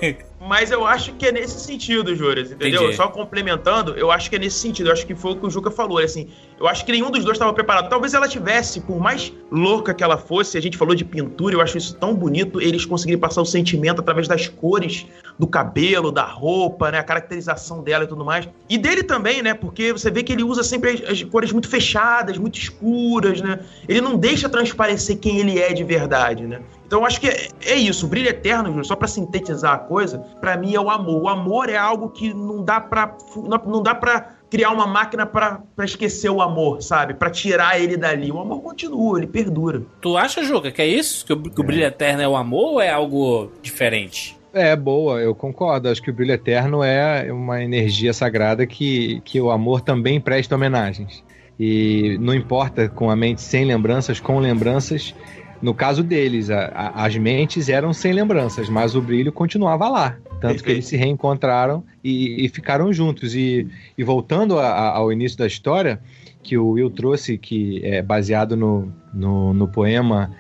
É. Mas eu acho que é nesse sentido, Júrias, entendeu? Entendi. Só complementando, eu acho que é nesse sentido. Eu acho que foi o que o Juca falou. Assim, eu acho que nenhum dos dois estava preparado. Talvez ela tivesse, por mais louca que ela fosse, a gente falou de pintura, eu acho isso tão bonito, eles conseguirem passar o sentimento através das cores do cabelo, da roupa, né? A caracterização dela e tudo mais. E dele também, né? Porque você vê que ele usa sempre as, as cores muito fechadas, muito escuras, né? Ele não deixa transparecer quem ele é de verdade, né? Então eu acho que é, é isso, o brilho eterno, Júlio, só para sintetizar a coisa, para mim é o amor. O amor é algo que não dá para não, não dá para criar uma máquina para esquecer o amor, sabe? Para tirar ele dali. O amor continua, ele perdura. Tu acha, Juca, que é isso? Que o, que o brilho eterno é o amor ou é algo diferente? É, boa, eu concordo. Acho que o brilho eterno é uma energia sagrada que, que o amor também presta homenagens. E não importa com a mente sem lembranças, com lembranças, no caso deles, a, a, as mentes eram sem lembranças, mas o brilho continuava lá. Tanto que eles se reencontraram e, e ficaram juntos. E, e voltando a, ao início da história, que o Will trouxe, que é baseado no, no, no poema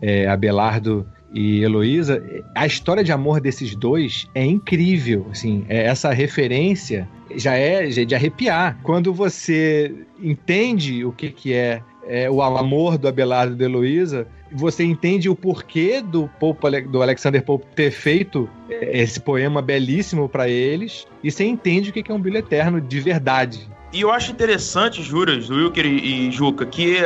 é, Abelardo e Heloísa, a história de amor desses dois é incrível. Assim, é, essa referência já é, é de arrepiar. Quando você entende o que, que é, é o amor do Abelardo e da Heloísa, você entende o porquê do, Pope, do Alexander Pope ter feito esse poema belíssimo para eles, e você entende o que é um brilho eterno de verdade. E eu acho interessante, Juras, Wilker e Juca, que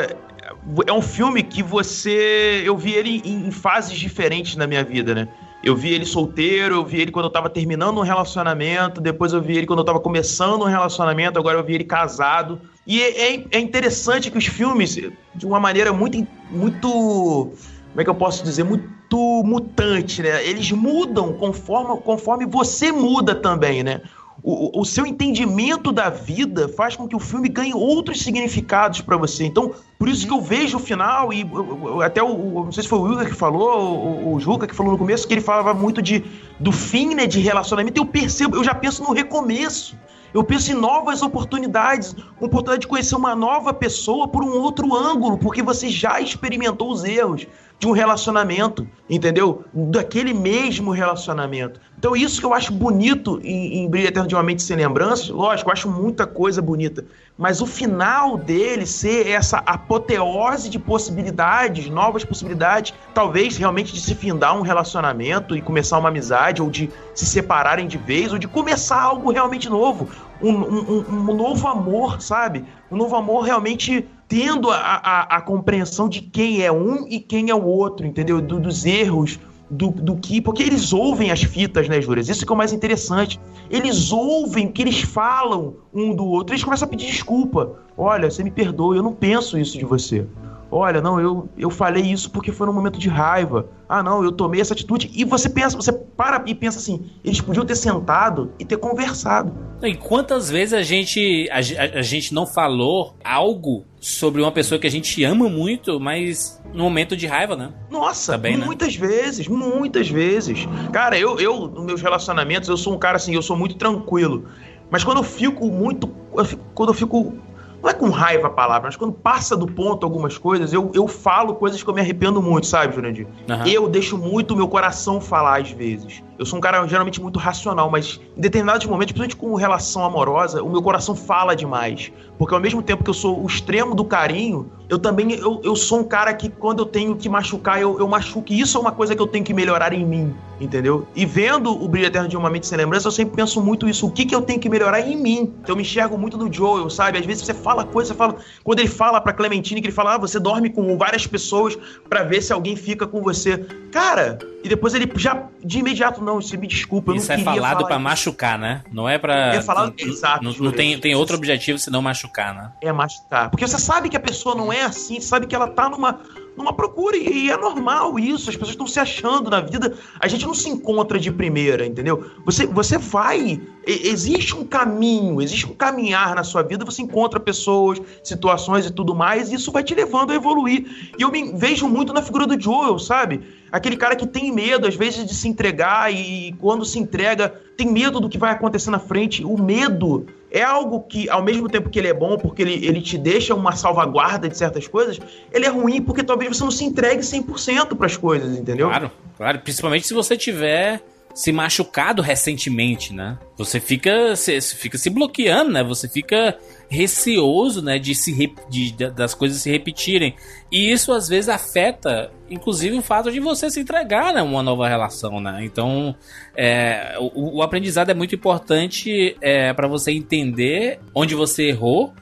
é um filme que você. Eu vi ele em fases diferentes na minha vida, né? Eu vi ele solteiro, eu vi ele quando eu tava terminando um relacionamento, depois eu vi ele quando eu tava começando um relacionamento, agora eu vi ele casado. E é, é interessante que os filmes, de uma maneira muito. muito como é que eu posso dizer? Muito mutante, né? Eles mudam conforme, conforme você muda também, né? O, o, seu entendimento da vida faz com que o filme ganhe outros significados para você. Então, por isso que eu vejo o final, e até o. Não sei se foi o Wilker que falou, o, o Juca que falou no começo, que ele falava muito de, do fim, né, de relacionamento. Eu percebo, eu já penso no recomeço. Eu penso em novas oportunidades, oportunidade de conhecer uma nova pessoa por um outro ângulo, porque você já experimentou os erros. De um relacionamento, entendeu? Daquele mesmo relacionamento. Então, isso que eu acho bonito em, em Brilho Eterno de uma Mente Sem Lembranças, lógico, eu acho muita coisa bonita, mas o final dele ser essa apoteose de possibilidades, novas possibilidades, talvez realmente de se findar um relacionamento e começar uma amizade, ou de se separarem de vez, ou de começar algo realmente novo, um, um, um novo amor, sabe? Um novo amor realmente tendo a, a, a, compreensão de quem é um e quem é o outro, entendeu? Do, dos erros, do, do que. Porque eles ouvem as fitas, né, Júlias? Isso que é o mais interessante. Eles ouvem o que eles falam um do outro. Eles começam a pedir desculpa. Olha, você me perdoa, eu não penso isso de você. Olha, não, eu, eu falei isso porque foi num momento de raiva. Ah, não, eu tomei essa atitude. E você pensa, você para e pensa assim: eles podiam ter sentado e ter conversado. E quantas vezes a gente, a, a, a gente não falou algo sobre uma pessoa que a gente ama muito, mas no momento de raiva, né? Nossa, Também, né? muitas né? vezes, muitas vezes. Cara, eu, eu, nos meus relacionamentos, eu sou um cara assim, eu sou muito tranquilo. Mas quando eu fico muito. Eu fico, quando eu fico não é com raiva a palavra, mas quando passa do ponto algumas coisas, eu, eu falo coisas que eu me arrependo muito, sabe, Jurandir? Uhum. Eu deixo muito o meu coração falar às vezes. Eu sou um cara geralmente muito racional, mas em determinados momentos, principalmente com relação amorosa, o meu coração fala demais. Porque ao mesmo tempo que eu sou o extremo do carinho, eu também eu, eu sou um cara que quando eu tenho que machucar, eu, eu machuco. E isso é uma coisa que eu tenho que melhorar em mim, entendeu? E vendo o Brilho Eterno de Uma Mente Sem Lembrança, eu sempre penso muito isso. O que, que eu tenho que melhorar em mim? Então eu me enxergo muito no Joel, sabe? Às vezes você fala coisa, você fala... Quando ele fala pra Clementine, que ele fala, ah, você dorme com várias pessoas para ver se alguém fica com você. Cara, e depois ele já, de imediato, não, você me desculpa, eu isso não é falado para machucar, né? Não é pra... É falado, exato. Não, não tem, tem outro objetivo senão machucar, né? É machucar. Porque você sabe que a pessoa não é assim, sabe que ela tá numa, numa procura e é normal isso. As pessoas estão se achando na vida. A gente não se encontra de primeira, entendeu? Você, você vai. Existe um caminho, existe um caminhar na sua vida. Você encontra pessoas, situações e tudo mais, e isso vai te levando a evoluir. E eu me vejo muito na figura do Joel, sabe? Aquele cara que tem medo, às vezes, de se entregar e quando se entrega, tem medo do que vai acontecer na frente. O medo é algo que, ao mesmo tempo que ele é bom, porque ele, ele te deixa uma salvaguarda de certas coisas, ele é ruim porque talvez você não se entregue 100% para as coisas, entendeu? Claro, claro. Principalmente se você tiver se machucado recentemente, né? Você fica, você fica se bloqueando, né? Você fica receoso, né, de se de, das coisas se repetirem. E isso às vezes afeta, inclusive, o fato de você se entregar a né, uma nova relação, né? Então, é, o, o, aprendizado é muito importante é, para você entender onde você errou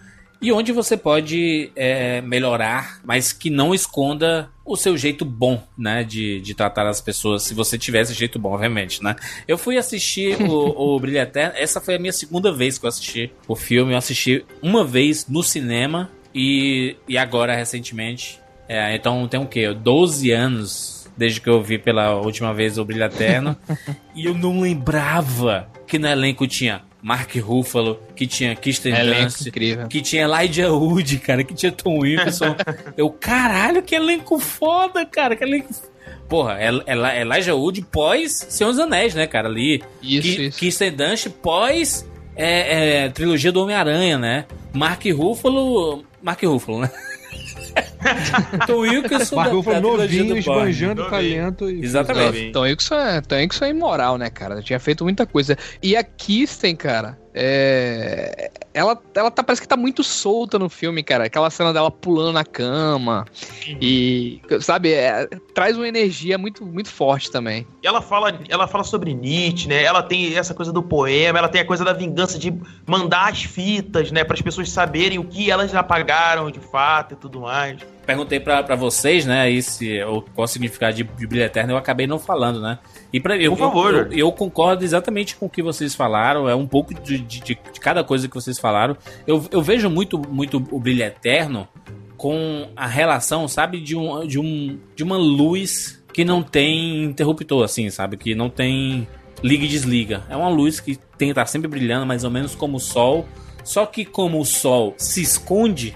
e onde você pode é, melhorar, mas que não esconda o seu jeito bom, né, de, de tratar as pessoas, se você tivesse jeito bom, obviamente, né. Eu fui assistir o, o Brilho Eterno, essa foi a minha segunda vez que eu assisti o filme, eu assisti uma vez no cinema e, e agora, recentemente, é, então tem o quê? 12 anos desde que eu vi pela última vez o Brilho Eterno e eu não lembrava que no elenco tinha Mark Ruffalo, que tinha Kirsten Dunst, que tinha Elijah Wood, cara, que tinha Tom Wilson. eu, caralho, que elenco foda, cara, que elenco Porra, é, é, Elijah Wood pós Senhor dos Anéis, né, cara, ali. Isso, Ki, isso. Kirsten Dunst pós é, é, trilogia do Homem-Aranha, né? Mark Ruffalo... Mark Ruffalo, né? Tom Wilkinson Mark Ruffalo novinho, esbanjando talento. E... Exatamente. Tom Wilkinson, é, Tom Wilkinson é imoral, né, cara? Tinha feito muita coisa. E a Kirsten, cara, é... Ela, ela tá, parece que tá muito solta no filme, cara. Aquela cena dela pulando na cama. Uhum. E, sabe, é, traz uma energia muito, muito forte também. Ela fala, ela fala sobre Nietzsche, né? Ela tem essa coisa do poema, ela tem a coisa da vingança de mandar as fitas, né? Para as pessoas saberem o que elas apagaram de fato e tudo mais perguntei para vocês, né, aí se, o, qual o significado de Bíblia Eterna, eu acabei não falando, né? E pra, eu, Por favor. Eu, eu, eu, concordo exatamente com o que vocês falaram, é um pouco de, de, de cada coisa que vocês falaram. Eu, eu vejo muito, muito o Brilho Eterno com a relação, sabe, de, um, de, um, de uma luz que não tem interruptor, assim, sabe? Que não tem liga e desliga. É uma luz que tem que estar sempre brilhando, mais ou menos como o sol. Só que como o sol se esconde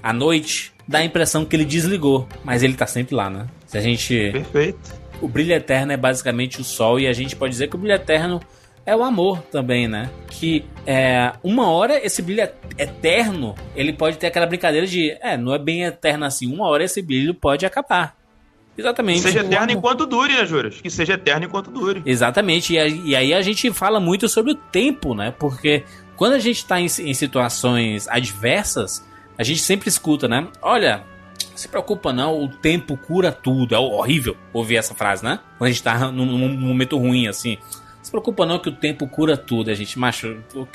à noite, dá a impressão que ele desligou, mas ele tá sempre lá, né? Se a gente. Perfeito. O brilho eterno é basicamente o sol, e a gente pode dizer que o brilho eterno é o amor também, né? Que é, uma hora esse brilho eterno, ele pode ter aquela brincadeira de, é, não é bem eterno assim, uma hora esse brilho pode acabar. Exatamente. Que seja eterno enquanto dure, né, Juras? Que seja eterno enquanto dure. Exatamente. E, aí a gente fala muito sobre o tempo, né? Porque quando a gente tá em, em situações adversas, a gente sempre escuta, né? Olha, se preocupa não, o tempo cura tudo. É horrível ouvir essa frase, né? Quando a gente tá num, num momento ruim, assim. Se preocupa não que o tempo cura tudo. A gente, macho, eu,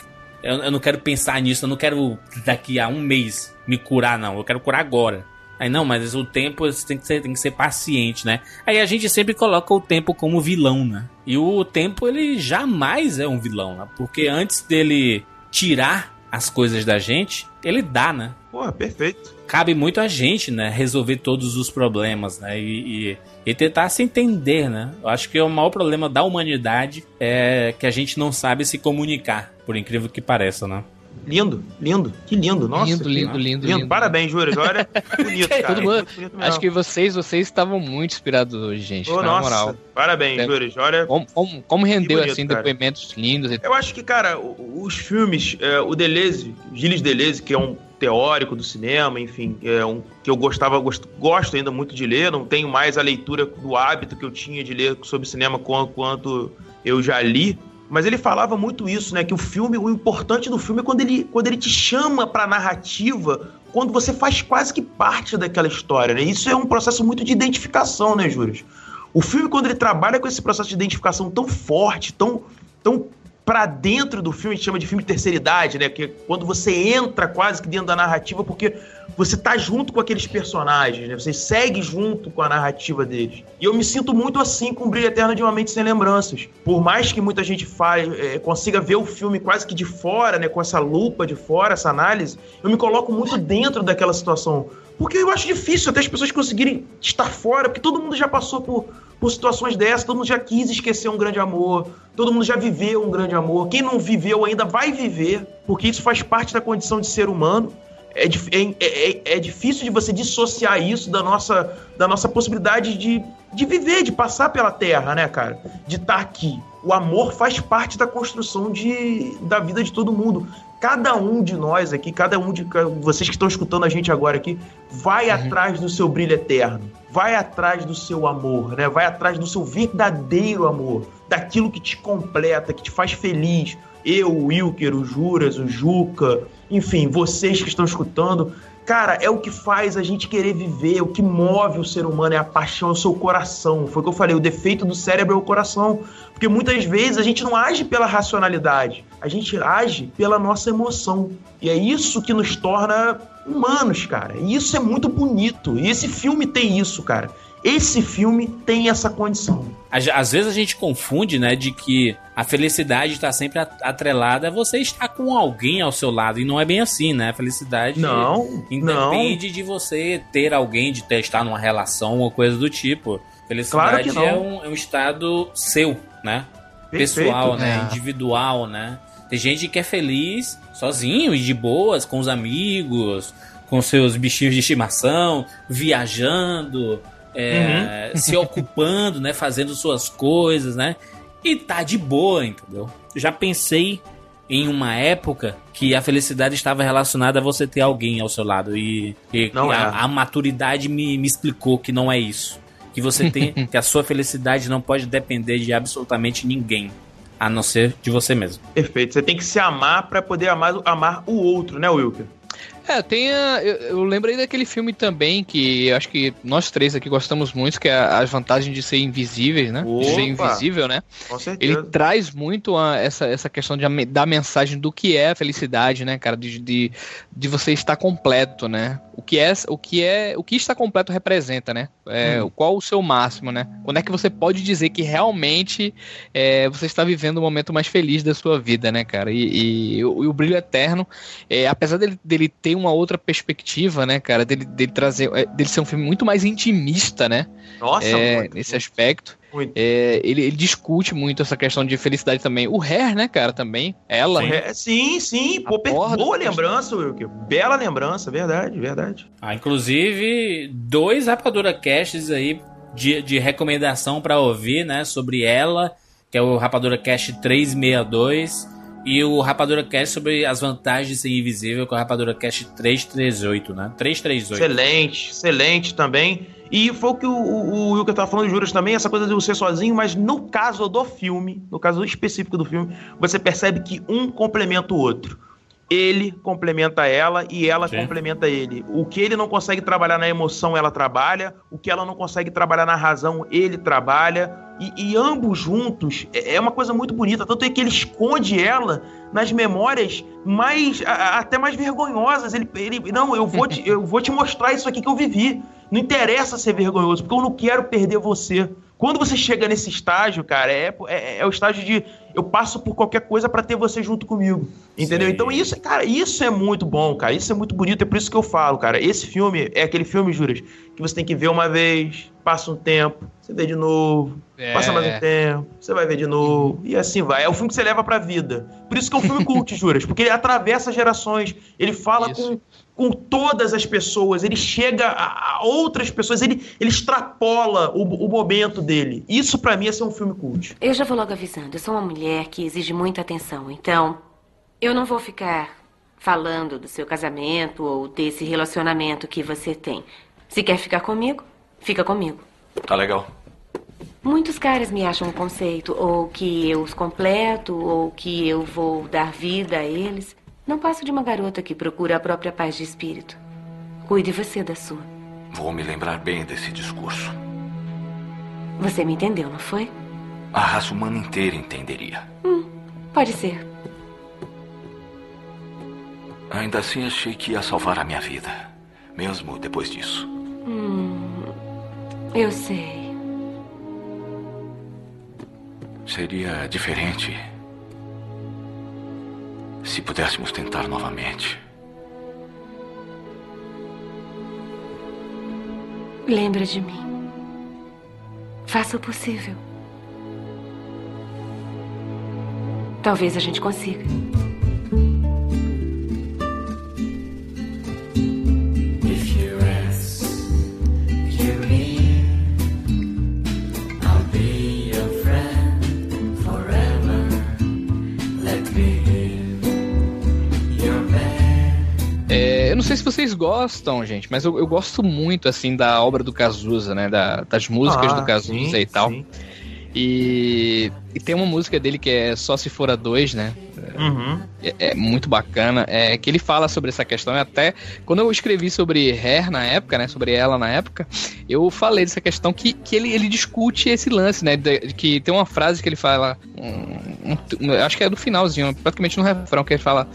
eu, não quero pensar nisso, eu não quero daqui a um mês me curar, não. Eu quero curar agora. Aí não, mas o tempo tem que ser, tem que ser paciente, né? Aí a gente sempre coloca o tempo como vilão, né? E o tempo ele jamais é um vilão, né? Porque antes dele tirar as coisas da gente, ele dá, né? Porra, perfeito. Cabe muito a gente, né? Resolver todos os problemas, né? E, e, e, tentar se entender, né? Eu acho que o maior problema da humanidade é que a gente não sabe se comunicar, por incrível que pareça, né? Lindo, lindo, que lindo, nossa. Lindo, lindo, lindo, lindo. Parabéns, Júlio. Olha, bonito, cara. Todo mundo, acho que vocês, vocês estavam muito inspirados hoje, gente. Na nossa, moral. Parabéns, é, Júlio. Olha. Como, como, como rendeu bonito, assim cara. depoimentos lindos. Eu acho que, cara, os filmes, é, o Deleuze, Gilles Deleuze, que é um teórico do cinema, enfim, é um que eu gostava, gosto, gosto ainda muito de ler, não tenho mais a leitura do hábito que eu tinha de ler sobre cinema quanto, quanto eu já li, mas ele falava muito isso, né? Que o filme, o importante do filme é quando ele, quando ele te chama pra narrativa, quando você faz quase que parte daquela história, né? Isso é um processo muito de identificação, né, Júlio? O filme, quando ele trabalha com esse processo de identificação tão forte, tão, tão para dentro do filme, a gente chama de filme de terceira idade, né? Que é quando você entra quase que dentro da narrativa, porque você tá junto com aqueles personagens, né? Você segue junto com a narrativa deles. E eu me sinto muito assim com Brilho Eterno de Uma Mente Sem Lembranças. Por mais que muita gente faz, é, consiga ver o filme quase que de fora, né? Com essa lupa de fora, essa análise, eu me coloco muito dentro daquela situação. Porque eu acho difícil até as pessoas conseguirem estar fora, porque todo mundo já passou por, por situações dessas, todo mundo já quis esquecer um grande amor, todo mundo já viveu um grande amor. Quem não viveu ainda vai viver, porque isso faz parte da condição de ser humano. É, é, é, é, difícil de você dissociar isso da nossa, da nossa possibilidade de, de viver, de passar pela Terra, né, cara? De estar tá aqui. O amor faz parte da construção de, da vida de todo mundo. Cada um de nós aqui, cada um de vocês que estão escutando a gente agora aqui, vai uhum. atrás do seu brilho eterno. Vai atrás do seu amor, né? Vai atrás do seu verdadeiro amor. Daquilo que te completa, que te faz feliz. Eu, o Wilker, o Juras, o Juca, enfim, vocês que estão escutando, Cara, é o que faz a gente querer viver, o que move o ser humano é a paixão, é o seu coração. Foi o que eu falei, o defeito do cérebro é o coração. Porque muitas vezes a gente não age pela racionalidade, a gente age pela nossa emoção. E é isso que nos torna humanos, cara. E isso é muito bonito. E esse filme tem isso, cara. Esse filme tem essa condição. Às vezes a gente confunde, né, de que a felicidade está sempre atrelada a você estar com alguém ao seu lado. E não é bem assim, né? A felicidade não, independe não. de você ter alguém, de ter, estar numa relação ou coisa do tipo. Felicidade claro é, um, é um estado seu, né? Perfeito, Pessoal, né? É. Individual, né? Tem gente que é feliz sozinho e de boas, com os amigos, com seus bichinhos de estimação, viajando, é, uhum. se ocupando, né, fazendo suas coisas, né? E tá de boa, entendeu? Já pensei em uma época que a felicidade estava relacionada a você ter alguém ao seu lado e, e a, é. a, maturidade me, me explicou que não é isso. Que você tem, que a sua felicidade não pode depender de absolutamente ninguém a não ser de você mesmo. Perfeito. Você tem que se amar para poder amar, amar o outro, né, Wilker? É, tem a, eu, eu lembrei daquele filme também que acho que nós três aqui gostamos muito, que é As Vantagens de Ser Invisíveis, né? Opa, de ser invisível, né? Com certeza. Ele traz muito a, essa, essa questão de, da mensagem do que é a felicidade, né, cara? De, de, de você estar completo, né? O que é o que é o que está completo representa, né? É, hum. Qual o seu máximo, né? Quando é que você pode dizer que realmente é, você está vivendo o momento mais feliz da sua vida, né, cara? E, e, e o, Brilho Eterno, é, apesar dele, dele ter uma outra perspectiva, né, cara? Dele, dele trazer. É, dele ser um filme muito mais intimista, né? Nossa, é, muito, nesse muito. aspecto. É, ele, ele, discute muito essa questão de felicidade também. O Hair, né, cara, também. Ela. Sim, sim. sim. Pô, boa lembrança, Wilker. Bela lembrança, verdade, verdade. Ah, inclusive, dois Rapadura Casts aí de, de recomendação para ouvir, né, sobre ela, que é o Rapadura Cast 362 e o Rapadura Cast sobre as vantagens de ser invisível, com o Rapadura Cast 338, né? 338. Excelente, excelente também. E foi o que o, o, o Wilker tava falando, Juras, também, essa coisa de você sozinho, mas no caso do filme, no caso específico do filme, você percebe que um complementa o outro ele complementa ela e ela Sim. complementa ele. O que ele não consegue trabalhar na emoção, ela trabalha. O que ela não consegue trabalhar na razão, ele trabalha. E, e ambos juntos é, é uma coisa muito bonita. Tanto é que ele esconde ela nas memórias mais a, até mais vergonhosas. Ele, ele não, eu vou, te, eu vou te mostrar isso aqui que eu vivi. Não interessa ser vergonhoso, porque eu não quero perder você. Quando você chega nesse estágio, cara, é, é, é o estágio de eu passo por qualquer coisa para ter você junto comigo. Entendeu? Sim. Então isso, cara, isso é muito bom, cara. Isso é muito bonito, é por isso que eu falo, cara. Esse filme é aquele filme, Juras, que você tem que ver uma vez, passa um tempo, você vê de novo, é. passa mais um tempo, você vai ver de novo, e assim vai. É o filme que você leva pra vida. Por isso que é um filme cult, Juras, porque ele atravessa gerações, ele fala isso. com com todas as pessoas, ele chega a, a outras pessoas, ele, ele extrapola o, o momento dele. Isso para mim é ser um filme cult. Eu já vou logo avisando, eu sou uma mulher que exige muita atenção, então eu não vou ficar falando do seu casamento ou desse relacionamento que você tem. Se quer ficar comigo, fica comigo. Tá legal. Muitos caras me acham um conceito, ou que eu os completo, ou que eu vou dar vida a eles. Não passo de uma garota que procura a própria paz de espírito. Cuide você da sua. Vou me lembrar bem desse discurso. Você me entendeu, não foi? A raça humana inteira entenderia. Hum, pode ser. Ainda assim, achei que ia salvar a minha vida. Mesmo depois disso. Hum, eu sei. Seria diferente se pudéssemos tentar novamente. Lembra de mim. Faça o possível. Talvez a gente consiga. não sei se vocês gostam, gente, mas eu, eu gosto muito, assim, da obra do Cazuza, né? Da, das músicas ah, do Cazuza sim, e tal. Sim. E, e, tem uma música dele que é Só Se For a Dois, né? Uhum. É, é, muito bacana. É que ele fala sobre essa questão. E até quando eu escrevi sobre Hair na época, né? Sobre ela na época, eu falei dessa questão que, que ele, ele discute esse lance, né? De que tem uma frase que ele fala. Um, um, acho que é do finalzinho, praticamente no refrão, que ele fala.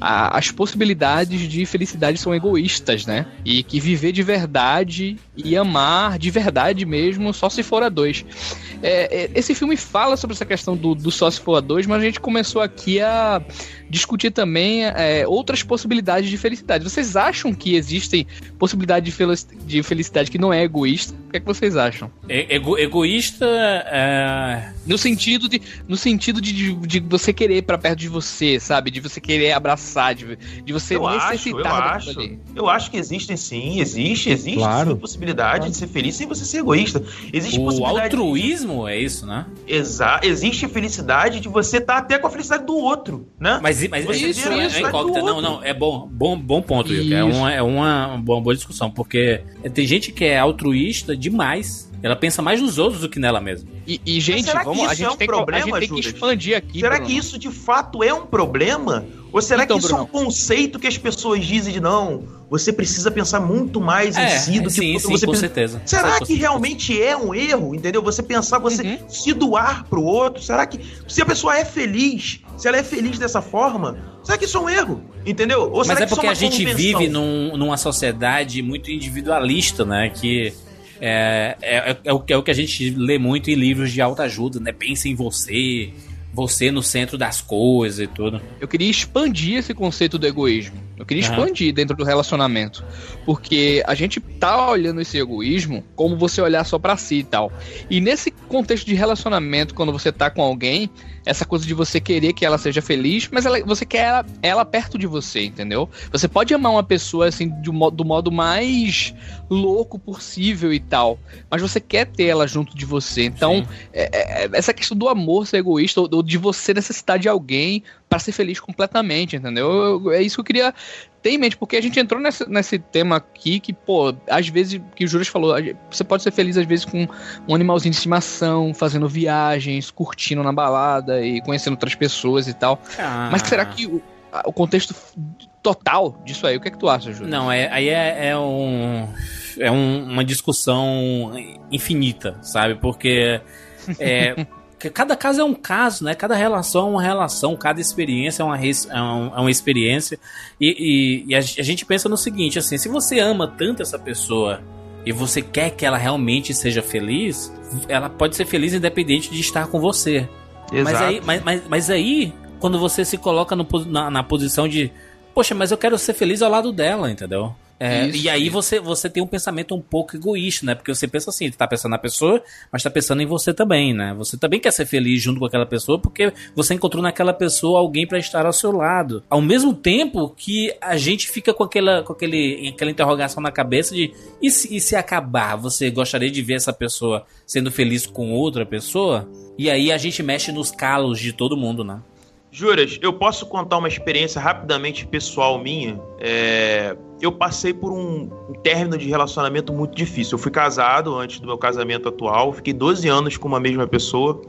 as possibilidades de felicidade são egoístas, né? E que viver de verdade e amar de verdade mesmo só se for a dois. É, é, esse filme fala sobre essa questão do, do só se for a dois, mas a gente começou aqui a discutir também é, outras possibilidades de felicidade. Vocês acham que existem possibilidades de felicidade que não é egoísta? O que é que vocês acham? Ego, egoísta é... no sentido de no sentido de, de, de você querer para perto de você, sabe? De você querer abraçar, de, de você eu necessitar acho, eu acho, eu acho que existem sim, existe, existe claro. sim, possibilidade claro. de ser feliz sem você ser egoísta. Existe o altruísmo de... é isso, né? Exato. Existe felicidade de você estar tá até com a felicidade do outro, né? Mas mas, mas isso, é, é incógnita. Não, não, é bom, bom, bom ponto, Wilker. É uma, é uma boa, boa discussão, porque tem gente que é altruísta demais. Ela pensa mais nos outros do que nela mesma. E, e gente, vamos, a gente, é um tem, problema, a gente tem que expandir aqui. Será Bruno? que isso de fato é um problema? Ou será então, que isso Bruno. é um conceito que as pessoas dizem de não? Você precisa pensar muito mais é, em si do que sim, sim, você com certeza. Será que realmente é um erro, entendeu? Você pensar, você uhum. se doar pro outro. Será que se a pessoa é feliz, se ela é feliz dessa forma, será que isso é um erro? Entendeu? Ou Mas é porque é a gente vive num, numa sociedade muito individualista, né? Que é, é, é, o, é o que a gente lê muito em livros de alta ajuda, né? Pensa em você, você no centro das coisas e tudo. Eu queria expandir esse conceito do egoísmo. Eu queria uhum. expandir dentro do relacionamento. Porque a gente tá olhando esse egoísmo como você olhar só para si e tal. E nesse contexto de relacionamento, quando você tá com alguém, essa coisa de você querer que ela seja feliz, mas ela, você quer ela, ela, perto de você, entendeu? Você pode amar uma pessoa assim do modo, do modo mais louco possível e tal, mas você quer ter ela junto de você. Então, é, é, essa questão do amor ser egoísta, ou, ou de você necessitar de alguém para ser feliz completamente, entendeu? Eu, é isso que eu queria tem em mente, porque a gente entrou nesse, nesse tema aqui que, pô, às vezes, que o Juras falou, você pode ser feliz às vezes com um animalzinho de estimação, fazendo viagens, curtindo na balada e conhecendo outras pessoas e tal. Ah. Mas será que o, o contexto total disso aí, o que é que tu acha, Júlio? Não, é, aí é, é um. É um, uma discussão infinita, sabe? Porque. É, cada caso é um caso, né? Cada relação é uma relação, cada experiência é uma, é, um, é uma experiência. E, e, e a, a, gente pensa no seguinte, assim, se você ama tanto essa pessoa e você quer que ela realmente seja feliz, ela pode ser feliz independente de estar com você. Exato. Mas aí, mas, mas, mas aí quando você se coloca no, na, na posição de, poxa, mas eu quero ser feliz ao lado dela, entendeu? É, e aí você, você tem um pensamento um pouco egoísta, né? Porque você pensa assim, tu tá pensando na pessoa, mas tá pensando em você também, né? Você também quer ser feliz junto com aquela pessoa porque você encontrou naquela pessoa alguém para estar ao seu lado. Ao mesmo tempo que a gente fica com aquela, com aquele, aquela interrogação na cabeça de e se, e se acabar? Você gostaria de ver essa pessoa sendo feliz com outra pessoa? E aí a gente mexe nos calos de todo mundo, né? Juras, eu posso contar uma experiência rapidamente pessoal minha. É, eu passei por um, término de relacionamento muito difícil. Eu fui casado antes do meu casamento atual, fiquei 12 anos com uma mesma pessoa.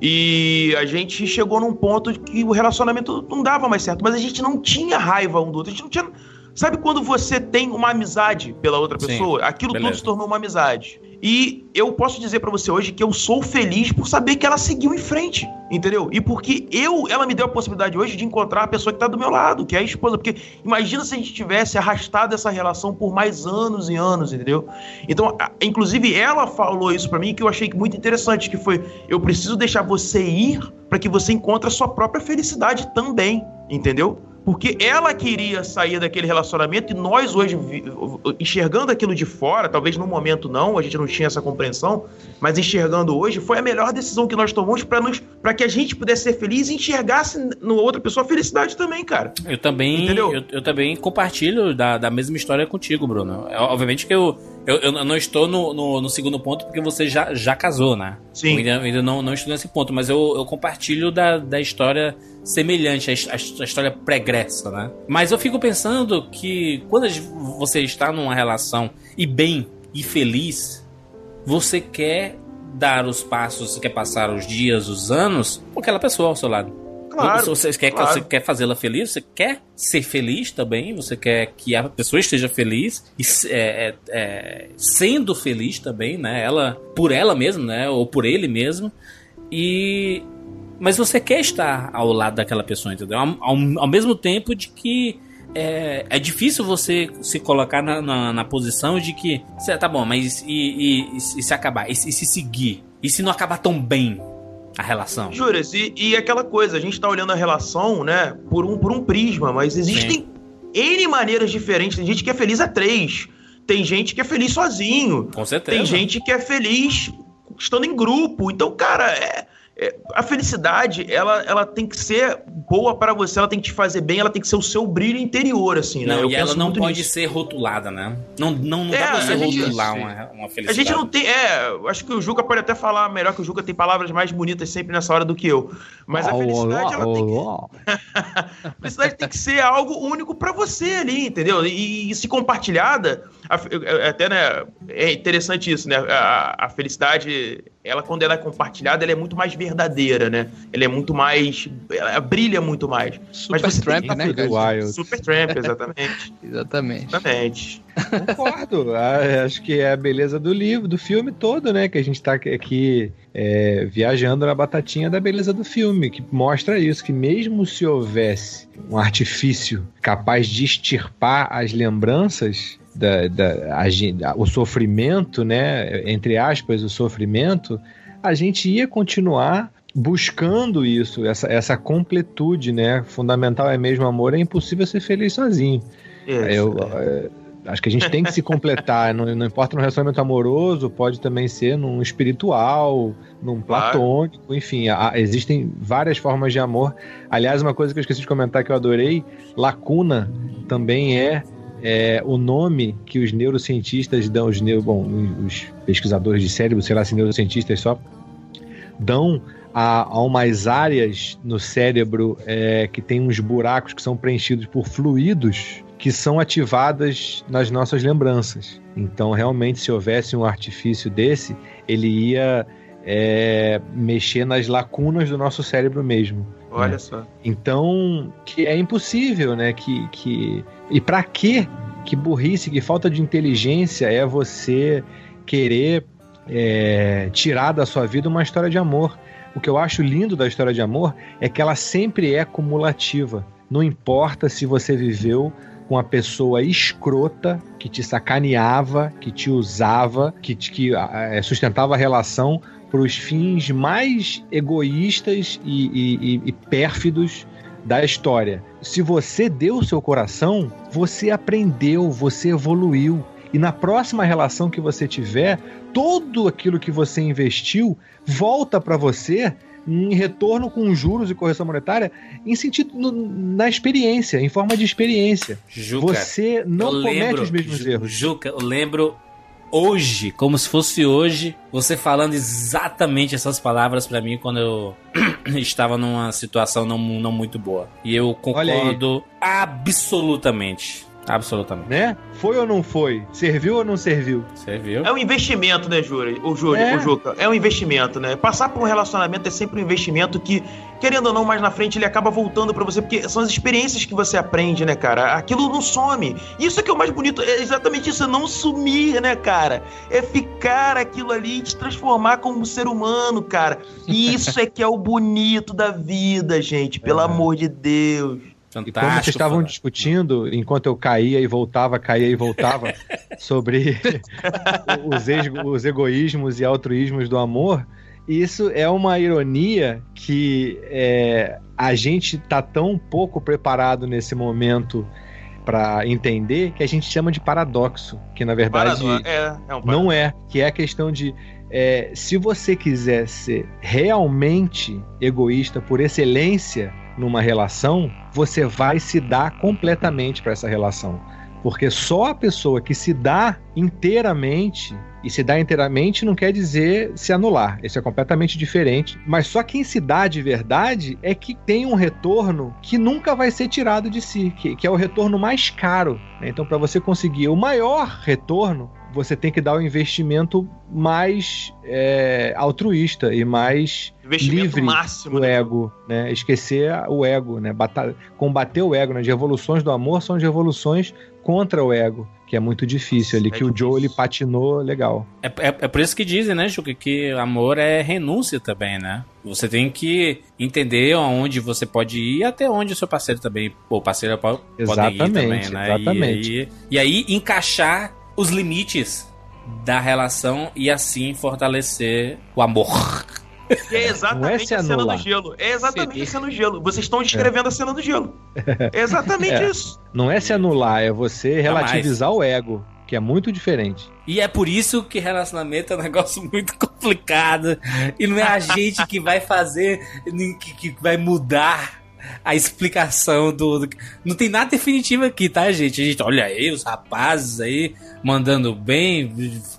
E a gente chegou num ponto que o relacionamento não dava mais certo, mas a gente não tinha raiva um do outro. A gente não tinha. Sabe quando você tem uma amizade pela outra pessoa? Sim, Aquilo beleza. tudo se tornou uma amizade. E eu posso dizer para você hoje que eu sou feliz por saber que ela seguiu em frente, entendeu? E porque eu, ela me deu a possibilidade hoje de encontrar a pessoa que tá do meu lado, que é a esposa. Porque imagina se a gente tivesse arrastado essa relação por mais anos e anos, entendeu? Então, inclusive, ela falou isso para mim que eu achei muito interessante, que foi: eu preciso deixar você ir para que você encontre a sua própria felicidade também, entendeu? Porque ela queria sair daquele relacionamento e nós hoje, enxergando aquilo de fora, talvez no momento não, a gente não tinha essa compreensão, mas enxergando hoje, foi a melhor decisão que nós tomamos para que a gente pudesse ser feliz e enxergasse no outra pessoa a felicidade também, cara. Eu também, Entendeu? Eu, eu também compartilho da, da mesma história contigo, Bruno. É, obviamente que eu, eu, eu não estou no, no, no, segundo ponto porque você já, já casou, né? Sim. Eu ainda, ainda não, não estou nesse ponto, mas eu, eu compartilho da, da história semelhante à, à história pregressa, né? Mas eu fico pensando que quando você está numa relação e bem e feliz, você quer dar os passos, você quer passar os dias, os anos com aquela pessoa ao seu lado. Claro, você quer, claro. você quer fazê-la feliz, você quer ser feliz também, você quer que a pessoa esteja feliz e é, é, é, sendo feliz também, né? Ela por ela mesma, né? Ou por ele mesmo. E mas você quer estar ao lado daquela pessoa, entendeu? Ao, ao, ao mesmo tempo de que é, é difícil você se colocar na, na, na posição de que, tá bom, mas e, e, e se acabar? E, e, se seguir? E se não acabar tão bem a relação? Juras, e, e aquela coisa, a gente tá olhando a relação, né, por um, por um prisma, mas existem Sim. N maneiras diferentes. Tem gente que é feliz a três, tem gente que é feliz sozinho. Com certeza. Tem gente que é feliz estando em grupo. Então, cara, é é, a felicidade, ela, ela tem que ser boa para você, ela tem que te fazer bem, ela tem que ser o seu brilho interior, assim, né? Não, Eu e ela não pode nisso. ser rotulada, né? Não, não, não é, dá pra você rotular uma, uma felicidade. A gente não tem. É, acho que o Juca pode até falar melhor que o Juca tem palavras mais bonitas sempre nessa hora do que eu. Mas a felicidade, ela tem que. a felicidade tem que ser algo único para você ali, entendeu? E, e se compartilhada. até, né? É interessante isso, né? A, a felicidade ela quando ela é compartilhada, ela é muito mais verdadeira, né? Ela é muito mais, ela brilha muito mais. Super Mas Tramp, né? Wild. Super Tramp, exatamente. exatamente. Exatamente. Concordo. Ah, acho que é a beleza do livro, do filme todo, né? Que a gente tá aqui é, viajando na batatinha da beleza do filme, que mostra isso, que mesmo se houvesse um artifício capaz de extirpar as lembranças, da, da a, o sofrimento, né, entre aspas, o sofrimento, a gente ia continuar buscando isso, essa, essa completude, né? Fundamental é mesmo amor, é impossível ser feliz sozinho. Isso, Eu, é. Acho que a gente tem que se completar, não, não, importa no relacionamento amoroso, pode também ser num espiritual, num platônico, claro. enfim, existem várias formas de amor. Aliás, uma coisa que eu esqueci de comentar que eu adorei, lacuna também é é, o nome que os neurocientistas dão, os, neuro, bom, os pesquisadores de cérebro, sei lá se neurocientistas só, dão a, a umas áreas no cérebro é, que tem uns buracos que são preenchidos por fluidos que são ativadas nas nossas lembranças. Então, realmente, se houvesse um artifício desse, ele ia é, mexer nas lacunas do nosso cérebro mesmo. Olha né? só. Então, que é impossível, né? Que, que... E para quê? Que burrice, que falta de inteligência é você querer é, tirar da sua vida uma história de amor. O que eu acho lindo da história de amor é que ela sempre é cumulativa. Não importa se você viveu com uma pessoa escrota que te sacaneava, que te usava, que, que é, sustentava a relação para os fins mais egoístas e, e, e pérfidos da história. Se você deu o seu coração, você aprendeu, você evoluiu. E na próxima relação que você tiver, tudo aquilo que você investiu volta para você em retorno com juros e correção monetária em sentido no, na experiência, em forma de experiência. Juca, você não comete lembro, os mesmos Ju, erros. Juca, eu lembro hoje, como se fosse hoje, você falando exatamente essas palavras para mim quando eu estava numa situação não, não muito boa. E eu concordo absolutamente. Absolutamente. Né? Foi ou não foi? Serviu ou não serviu? Serviu. É um investimento, né, Júlio? O Júlio, É. o Juca. É um investimento, né? Passar por um relacionamento é sempre um investimento que, querendo ou não, mais na frente ele acaba voltando pra você, porque são as experiências que você aprende, né, cara? Aquilo não some. Isso é que é o mais bonito, é exatamente isso, é não sumir, né, cara? É ficar aquilo ali e te transformar como um ser humano, cara. E isso é que é o bonito da vida, gente, pelo amor de Deus. E como vocês Fantástico. estavam discutindo, enquanto eu caía e voltava, caía e voltava, sobre os, os egoísmos e altruísmos do amor, isso é uma ironia que é, a gente tá tão pouco preparado nesse momento para entender que a gente chama de paradoxo, que na verdade Parado- é, é um não é, que é a questão de é, se você quiser ser realmente egoísta por excelência numa relação, você vai se dar completamente para essa relação. Porque só a pessoa que se dá inteiramente, e se dá inteiramente não quer dizer se anular, isso é completamente diferente. Mas só quem se dá de verdade é que tem um retorno que nunca vai ser tirado de si, que, que é o retorno mais caro. né? Então, para você conseguir o maior retorno, você tem que dar o investimento mais é, altruísta e mais livre máximo. do né? ego, né? Esquecer o ego, né? Bata- combater o ego, né? As revoluções do amor são as revoluções contra o ego, que é muito difícil ali, É que o Joe ele difícil. patinou legal. É, é, é por isso que dizem, né, Juca, que amor é renúncia também, né? Você tem que entender aonde você pode ir e até onde o seu parceiro também, ou parceiro pode ir Exatamente, também, né? exatamente. E, aí- e aí encaixar os limites da relação e assim fortalecer o amor. E é Não é exatamente se a cena do anular. gelo. É exatamente Ceder. a cena do gelo. Vocês estão descrevendo a cena do gelo. É exatamente É. isso. Não é se anular, é você Jamais. relativizar o ego, que é muito diferente. E é por isso que relacionamento é um negócio muito complicado. E não é a gente que vai fazer, que, que vai mudar a explicação do, do- Não tem nada definitivo aqui, tá, gente? A gente olha aí, os rapazes aí mandando bem.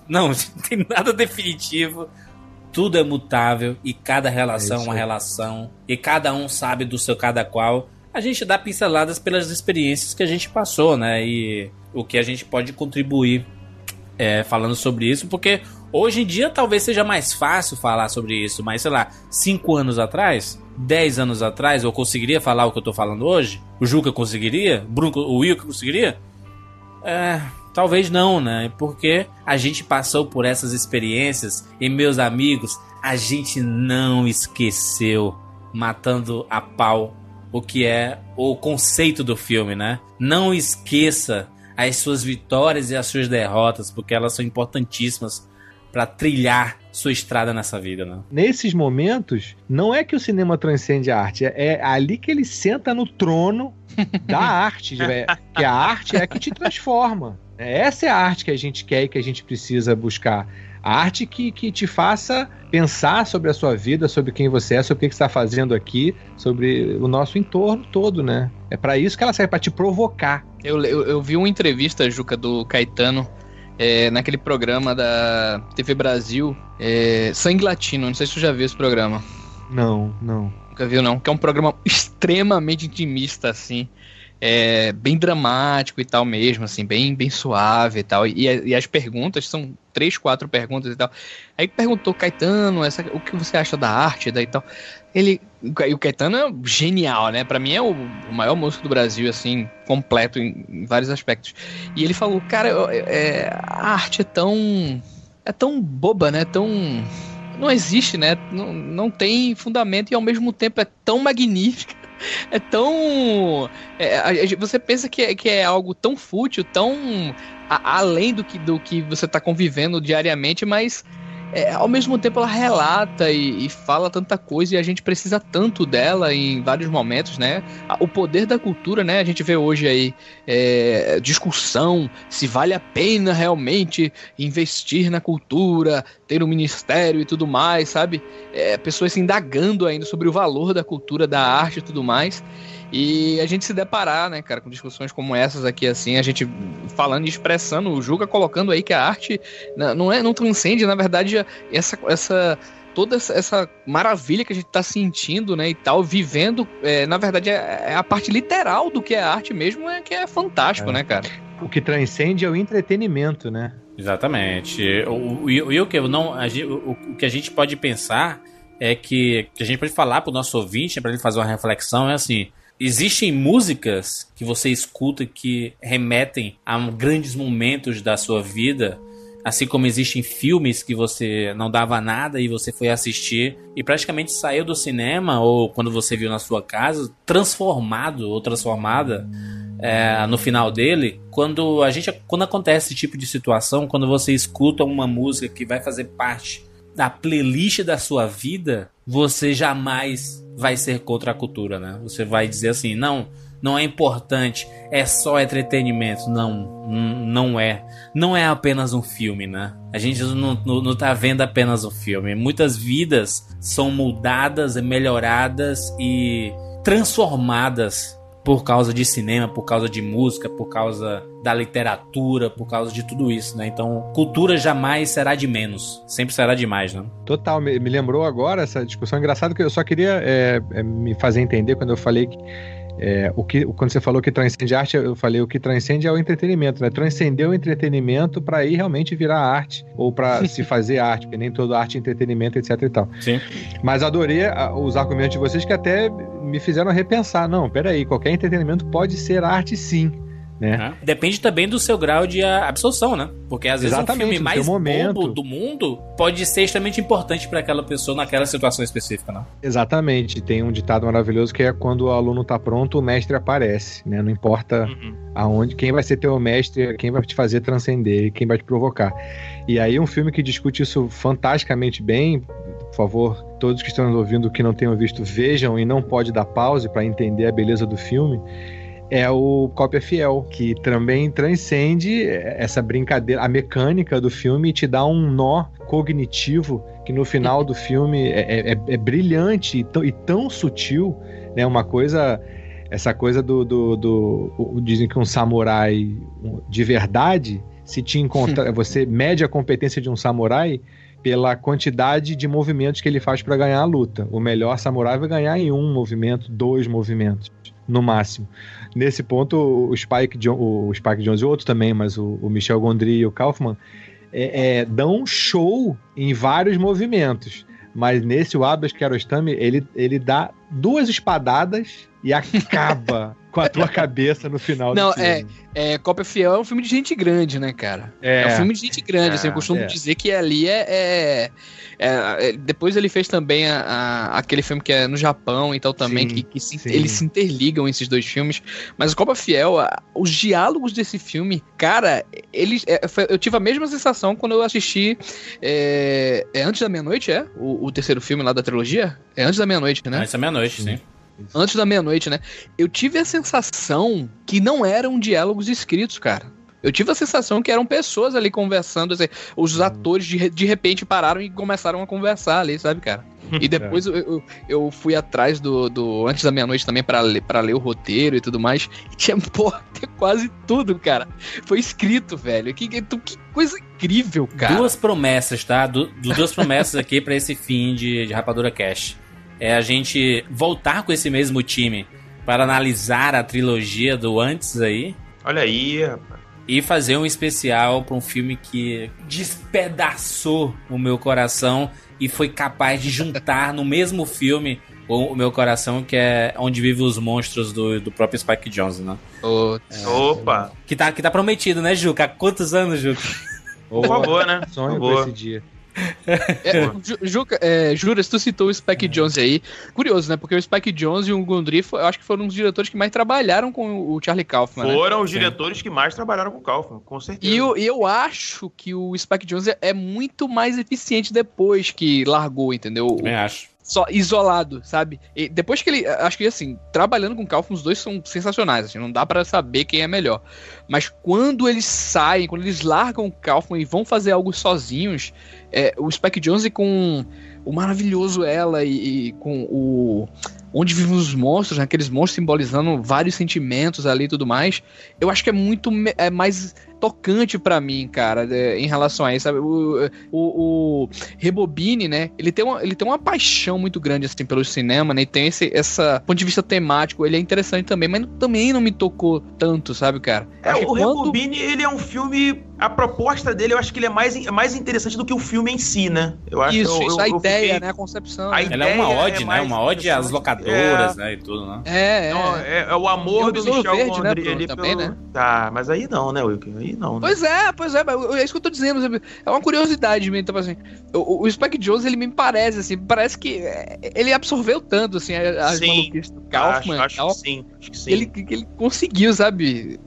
Não, não tem nada definitivo. Tudo é mutável e cada relação é uma relação. E cada um sabe do seu cada qual. A gente dá pinceladas pelas experiências que a gente passou, né? E o que a gente pode contribuir é, falando sobre isso, porque hoje em dia talvez seja mais fácil falar sobre isso, mas sei lá, 5 anos atrás, 10 anos atrás, eu conseguiria falar o que eu tô falando hoje? O Juca conseguiria? Bruno, o Will conseguiria? É, talvez não, né? Porque a gente passou por essas experiências e meus amigos, a gente não esqueceu matando a pau o que é o conceito do filme, né? Não esqueça as suas vitórias e as suas derrotas, porque elas são importantíssimas para trilhar sua estrada nessa vida, né? Nesses momentos, não é que o cinema transcende a arte, é, é ali que ele senta no trono da arte, é, que a arte é a que te transforma. Essa é a arte que a gente quer e que a gente precisa buscar. A arte que, que te faça pensar sobre a sua vida, sobre quem você é, sobre o que que você está fazendo aqui, sobre o nosso entorno todo, né? É para isso que ela serve, para te provocar. Eu, eu, eu vi uma entrevista, Juca, do Caetano, é, naquele programa da TV Brasil, é, Sangue Latino. Não sei se tu já viu esse programa. Não, não. Nunca viu, não. Que é um programa extremamente intimista, assim. É, bem dramático e tal mesmo, assim, bem, bem suave e tal. E, e, as perguntas são três, quatro perguntas e tal. Aí perguntou, Caetano, essa, o que você acha da arte e tal. Ele, o Caetano é genial, né? Para mim é o, maior músico do Brasil, assim, completo em, em vários aspectos. E ele falou, cara, é, a arte é tão, é tão boba, né? Tão não existe, né? Não, não tem fundamento e ao mesmo tempo é tão magnífica. É tão. É, você pensa que é, que é algo tão fútil, tão a, além do que, do que você está convivendo diariamente, mas é, ao mesmo tempo ela relata e, e, fala tanta coisa e a gente precisa tanto dela em vários momentos, né? O poder da cultura, né? A gente vê hoje aí é, discussão se vale a pena realmente investir na cultura, ter um ministério e tudo mais, sabe? É, pessoas se indagando ainda sobre o valor da cultura, da arte e tudo mais. E a gente se deparar, né, cara, com discussões como essas aqui, assim, a gente falando e expressando, o Juca colocando aí que a arte não é, não transcende, na verdade, essa, essa toda essa maravilha que a gente está sentindo, né, e tal, vivendo, é, na verdade, é, é, a parte literal do que é arte mesmo, é que é fantástico, é. né, cara? O que transcende é o entretenimento, né? Exatamente. O, o, que, não, a, o, o que a gente pode pensar é que, que a gente pode falar para o nosso ouvinte, para ele fazer uma reflexão, é assim, Existem músicas que você escuta que remetem a grandes momentos da sua vida, assim como existem filmes que você não dava nada e você foi assistir e praticamente saiu do cinema ou quando você viu na sua casa transformado ou transformada é, no final dele. Quando a gente, quando acontece esse tipo de situação, quando você escuta uma música que vai fazer parte da playlist da sua vida, você jamais vai ser contra a cultura, né? Você vai dizer assim, não, não é importante, é só entretenimento. Não, não é. Não é apenas um filme, né? A gente não, não, não tá vendo apenas um filme. Muitas vidas são mudadas, melhoradas e transformadas por causa de cinema, por causa de música, por causa da literatura, por causa de tudo isso, né? Então, cultura jamais será de menos, sempre será de mais, né? Total, me, me lembrou agora essa discussão engraçada que eu só queria é, é, me fazer entender quando eu falei que é, o que, quando você falou que transcende arte, eu falei o que transcende é o entretenimento, né? Transcender o entretenimento para ir realmente virar arte ou para se fazer arte, porque nem toda arte é entretenimento, etc e tal. Sim. Mas adorei os argumentos de vocês que até me fizeram repensar. Não, peraí, qualquer entretenimento pode ser arte sim né? É. Depende também do seu grau de absorção, né? Porque às vezes Exatamente, um filme mais momento. do mundo pode ser extremamente importante para aquela pessoa naquela situação específica, né? Exatamente. Tem um ditado maravilhoso que é quando o aluno tá pronto, o mestre aparece, né? Não importa uhum. aonde, quem vai ser teu mestre, quem vai te fazer transcender, quem vai te provocar. E aí um filme que discute isso fantasticamente bem, por favor, todos que estão nos ouvindo que não tenham visto, vejam e não pode dar pause para entender a beleza do filme é o Cópia Fiel, que também transcende essa brincadeira, a mecânica do filme e te dá um nó cognitivo que no final do filme é, é, é brilhante e tão, e tão, sutil, né? Uma coisa, essa coisa do, do, do, do dizem que um samurai de verdade, se te encontrar, você mede a competência de um samurai pela quantidade de movimentos que ele faz para ganhar a luta. O melhor samurai vai ganhar em um movimento, dois movimentos no máximo. Nesse ponto, o Spike, o Spike Jones e outro também, mas o, o Michel Gondry e o Kaufman é, é, dão um show em vários movimentos. Mas nesse o Abbas Kiarostami, ele, ele dá duas espadadas e acaba com a tua cabeça no final Não, do filme. é, é Cópia Fiel é um filme de gente grande, né, cara? É, é um filme de gente grande, é, assim, eu costumo é. dizer que ali é, é é, é, depois ele fez também a, a, aquele filme que é no Japão e tal também, sim, que, que se, eles se interligam esses dois filmes. Mas o Copa Fiel, a, os diálogos desse filme, cara, eles, é, foi, eu tive a mesma sensação quando eu assisti é, é Antes da Meia-Noite, é? O, o, terceiro filme lá da trilogia? É Antes da Meia-Noite, né? Antes da Meia-Noite, sim. Antes da meia-noite, né? Eu tive a sensação que não eram diálogos escritos, cara. Eu tive a sensação que eram pessoas ali conversando, assim, os uhum. atores de, de repente pararam e começaram a conversar ali, sabe, cara? E depois eu, eu, eu, fui atrás do, do Antes da Meia-Noite também para ler, pra ler o roteiro e tudo mais. E tinha, porra, quase tudo, cara. Foi escrito, velho. Que, que, que coisa incrível, cara. Duas promessas, tá? Du, duas promessas aqui para esse fim de, de Rapadura Cash. É a gente voltar com esse mesmo time para analisar a trilogia do antes aí. Olha aí, rapaz. E fazer um especial para um filme que despedaçou o meu coração e foi capaz de juntar no mesmo filme o, meu coração, que é Onde Vivem os Monstros do, do próprio Spike Jonze, né? É, Opa! Que tá, que tá prometido, né, Juca? Há quantos anos, Juca? Por favor, né? Sonho Por esse dia. É, Juca, é, Juras, tu citou o Spike Jones aí. Curioso, né? Porque o Spike Jones e o Gondry, eu acho que foram os diretores que mais trabalharam com o Charlie Kaufman. Né? Foram né? os diretores que mais trabalharam com o Kaufman, com certeza. E eu, eu acho que o Spike Jones é muito mais eficiente depois que largou, entendeu? Eu acho só isolado, sabe? E depois que ele. Acho que assim, trabalhando com Kaufman, os dois são sensacionais, assim, não dá para saber quem é melhor. Mas quando eles saem, quando eles largam o Kaufman e vão fazer algo sozinhos, é, o Spike Jonze com o maravilhoso ela e, e com o onde vivem os monstros, né, aqueles monstros simbolizando vários sentimentos ali e tudo mais, eu acho que é muito é mais tocante para mim, cara, de, em relação a isso, sabe? O, o, o, Rebobine, né? Ele tem, uma, ele tem uma paixão muito grande, assim, pelo cinema, né? E tem esse essa ponto de vista temático, ele é interessante também, mas também não me tocou tanto, sabe, cara? É, o quando... Rebobine, ele é um filme a proposta dele, eu acho que ele é mais, mais interessante do que o filme em si, né? Eu acho, isso, eu, isso, eu, a ideia, fiquei... né? A concepção. A Ela é uma ode, é né? Uma ode às locadoras, é... né? E tudo, né? É, é. é, é o amor do Michel Verde, Gondry né, ali também, pelo... né? Tá, mas aí não, né, Wilker? Aí não. Né? Pois é, pois é, é isso que eu tô dizendo. É uma curiosidade mesmo, tipo assim. O, o Spike Jones, ele me parece, assim, parece que ele absorveu tanto, assim, as maluquices do Kaufman acho, acho que sim, acho que sim. Ele, ele conseguiu, sabe?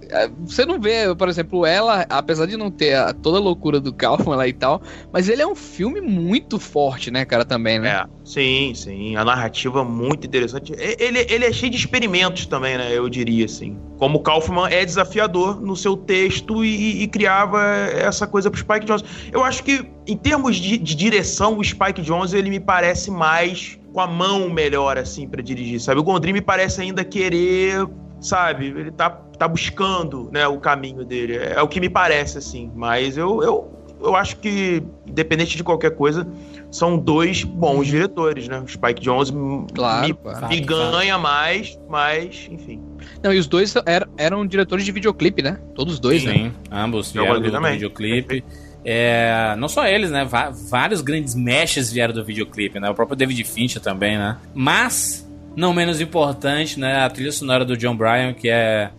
Você não vê, por exemplo, ela, apesar de não ter a, toda a loucura do Kaufman lá e tal, mas ele é um filme muito forte, né, cara, também, né? É, sim, sim. A narrativa é muito interessante. Ele, ele é cheio de experimentos também, né, eu diria, assim. Como o Kaufman é desafiador no seu texto e, e criava essa coisa pro Spike Jones. Eu acho que, em termos de, de direção, o Spike Jones, ele me parece mais com a mão melhor, assim, para dirigir, sabe? O Gondry me parece ainda querer sabe? Ele tá, tá buscando né, o caminho dele. É, é o que me parece, assim. Mas eu, eu, eu acho que, independente de qualquer coisa, são dois bons diretores, né? O Spike Jones claro, me, claro. me ganha mais, mas, enfim. Não, e os dois eram, eram diretores de videoclipe, né? Todos dois, Sim, né? Sim, ambos vieram do, do videoclipe. É, não só eles, né? vários grandes mestres vieram do videoclipe, né? O próprio David Fincher também, né? Mas não menos importante, né? A trilha sonora do John Bryan, que é,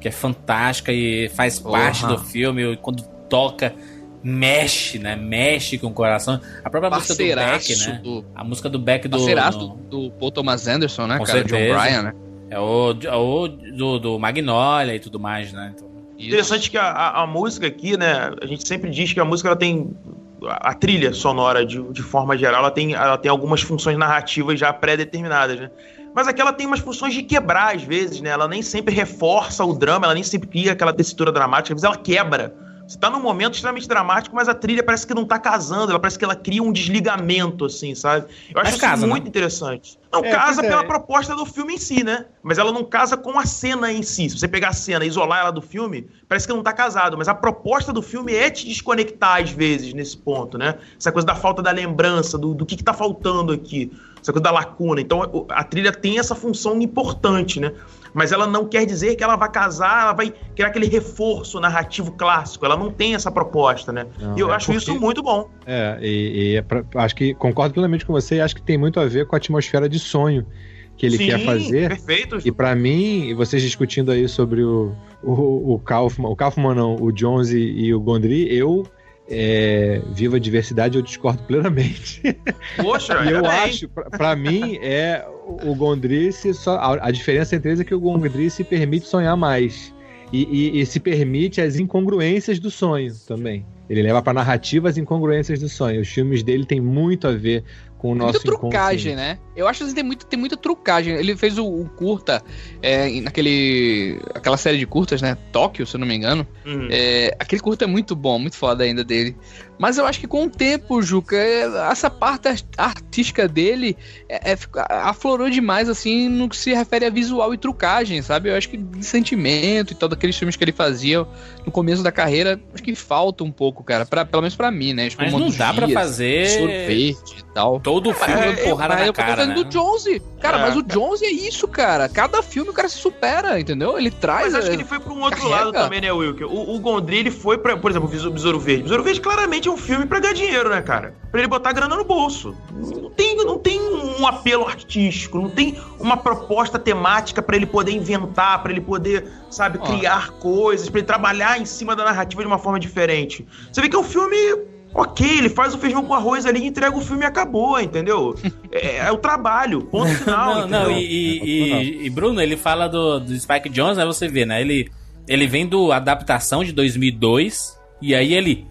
que é fantástica e faz parte do filme. E quando toca, mexe, né? Mexe com o coração. A própria música do Beck, né? Do... A música do Beck do. Parceiraço do, do Paul Thomas Anderson, né, com cara? Certeza. John Bryan, né? É o, é o do, do Magnolia e tudo mais, né? Então... Interessante que a, a, a, música aqui, né? A gente sempre diz que a música ela tem a trilha sonora de, de forma geral ela tem, ela tem algumas funções narrativas já pré-determinadas, né? Mas aqui ela tem umas funções de quebrar às vezes, né? Ela nem sempre reforça o drama, ela nem sempre cria aquela tessitura dramática, às vezes ela quebra. Você tá num momento extremamente dramático, mas a trilha parece que não tá casando, ela parece que ela cria um desligamento, assim, sabe? Eu acho mas isso casa, muito né? interessante. Não é, casa pela é. proposta do filme em si, né? Mas ela não casa com a cena em si. Se você pegar a cena e isolar ela do filme, parece que não tá casado. Mas a proposta do filme é te desconectar às vezes nesse ponto, né? Essa coisa da falta da lembrança, do, do que, que tá faltando aqui essa coisa da lacuna. Então a trilha tem essa função importante, né? Mas ela não quer dizer que ela vai casar, ela vai criar aquele reforço narrativo clássico. Ela não tem essa proposta, né? Não, e eu é acho porque... isso muito bom. É, e, e é pra, acho que concordo plenamente com você e acho que tem muito a ver com a atmosfera de sonho que ele Sim, quer fazer. Perfeito. E para mim, vocês discutindo aí sobre o, o, o Kaufman, o Kaufman não, o Jones e, e o Gondry, eu é, viva a diversidade, eu discordo plenamente. Poxa, e eu bem. acho, para mim, é o Gondry só a, a, diferença entre eles é que o Gondry se permite sonhar mais e, e, e, se permite as incongruências do sonho também. Ele leva para narrativas incongruências do sonho. Os filmes dele têm muito a ver com o nosso Muita trucagem, né? Eu acho que tem, muito, tem muita trucagem. Ele fez o, o curta é, naquele. aquela série de curtas, né? Tóquio, se eu não me engano. Uhum. É, aquele curta é muito bom, muito foda ainda dele. Mas eu acho que com o tempo, Juca, é, essa parte artística dele é, é, aflorou demais, assim, no que se refere a visual e trucagem, sabe? Eu acho que de sentimento e tal, daqueles filmes que ele fazia no começo da carreira, acho que falta um pouco, cara. Pra, pelo menos pra mim, né? Tipo, Mas não dá pra fazer. Sorvete e tal. Todo filme é, porrada na cara, né? do Jonesy. Cara, é. mas o Jonesy é isso, cara. Cada filme o cara se supera, entendeu? Ele traz. Mas acho que ele foi pra um outro carrega. lado também, né, Wilker? O, o Gondry, ele foi pra, por exemplo, o Besouro Verde. Besouro Verde claramente um filme pra ganhar dinheiro, né, cara? Pra ele botar grana no bolso. Não tem, não tem um apelo artístico, não tem uma proposta temática para ele poder inventar, para ele poder, sabe, criar coisas, para ele trabalhar em cima da narrativa de uma forma diferente. Você vê que é um filme Ok, ele faz o feijão com arroz ali, entrega o filme e acabou, entendeu? É, é o trabalho, ponto final. não, não, e, e, e, Bruno, ele fala do, do Spike Jones, aí você vê, né? Ele, ele vem do adaptação de 2002, e aí ele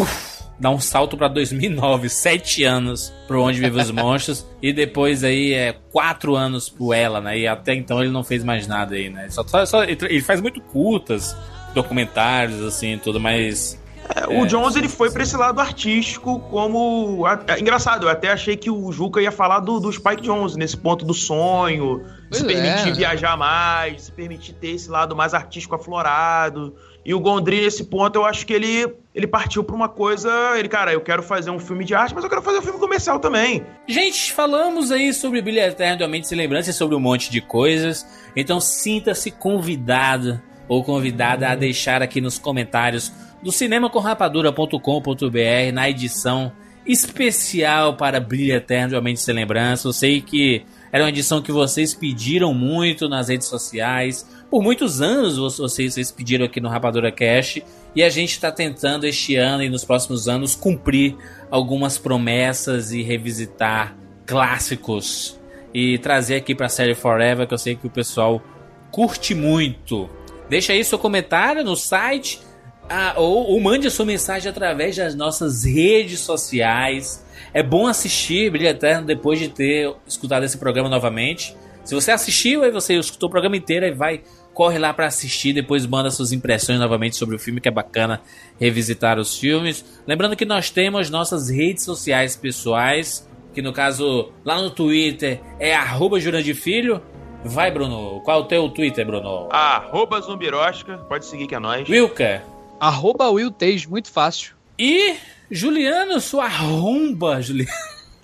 puf, dá um salto para 2009, sete anos pro Onde Vive os Monstros, e depois aí é quatro anos pro Ela, né? E até então ele não fez mais nada aí, né? Só, só, ele faz muito curtas, documentários, assim, tudo, mas é, o é, Jones ele foi para esse lado artístico como é, engraçado. Eu até achei que o Juca ia falar do, do Spike Jones nesse ponto do sonho, pois se permitir é. viajar mais, se permitir ter esse lado mais artístico aflorado. E o Gondry nesse ponto eu acho que ele ele partiu para uma coisa, ele cara, eu quero fazer um filme de arte, mas eu quero fazer um filme comercial também. Gente, falamos aí sobre Brilho Eterno do Mente Sem Lembrança e sobre um monte de coisas. Então sinta-se convidado ou convidada a deixar aqui nos comentários do cinemacomrapadura.com.br na edição especial para Brilho Eterno de Uma Sem Lembrança. Eu sei que era uma edição que vocês pediram muito nas redes sociais. Por muitos anos vocês, vocês pediram aqui no Rapadura Cash. E a gente está tentando este ano e nos próximos anos cumprir algumas promessas e revisitar clássicos. E trazer aqui para a série Forever, que eu sei que o pessoal curte muito. Deixa aí seu comentário no site ah, ou, ou mande a sua mensagem através das nossas redes sociais. É bom assistir Brilho Eterno depois de ter escutado esse programa novamente. Se você assistiu, aí você escutou o programa inteiro e vai corre lá para assistir, depois manda suas impressões novamente sobre o filme, que é bacana revisitar os filmes. Lembrando que nós temos nossas redes sociais pessoais, que no caso lá no Twitter é arroba Filho. Vai, Bruno. Qual é o teu Twitter, Bruno? Arroba Zumbirosca. Pode seguir que é nóis. Wilker. Arroba Will muito fácil. E Juliano, sua arromba, Juliano.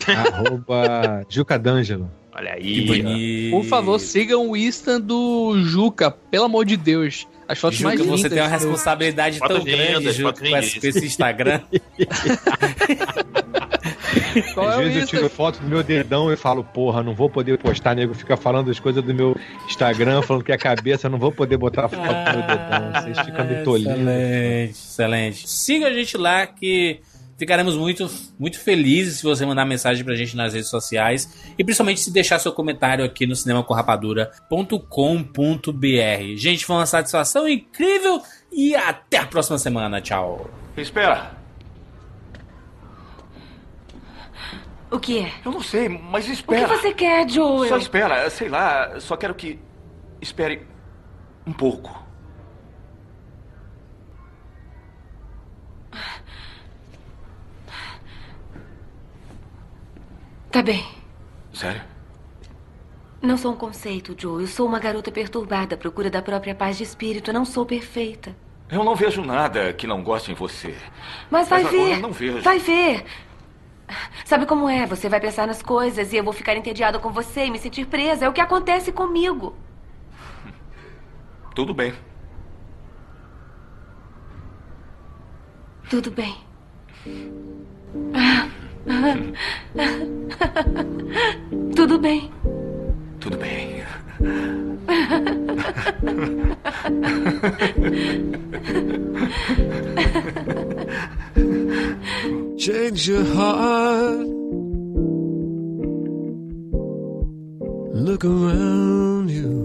Arroba Juca D'Angelo. Olha aí. Por favor, sigam o Insta do Juca, pelo amor de Deus. As fotos Juca, mais lindas. você tem uma responsabilidade tão grande, Juca, com esse Instagram. Qual Às é vezes eu tiro foto do meu dedão e falo, porra, não vou poder postar, nego fica falando as coisas do meu Instagram, falando que é cabeça, não vou poder botar foto do meu dedão. Vocês ficam me tolindo. Excelente, excelente. Siga a gente lá que ficaremos muito, muito felizes se você mandar mensagem pra gente nas redes sociais e principalmente se deixar seu comentário aqui no cinemacorrapadura.com.br. Gente, foi uma satisfação incrível e até a próxima semana. Tchau. Espera. O que é? Eu não sei, mas espera. O que você quer, Joel? Só espera, sei lá, só quero que. Espere um pouco. Tá bem. Sério? Não sou um conceito, Joe. Eu sou uma garota perturbada à procura da própria paz de espírito. Não sou perfeita. Eu não vejo nada que não goste em você. Mas vai Mas ver. Não vejo. Vai ver. Sabe como é? Você vai pensar nas coisas e eu vou ficar entediada com você e me sentir presa. É o que acontece comigo. Tudo bem. Tudo bem. Tudo bem. Tudo bem. Change your heart. Look around you.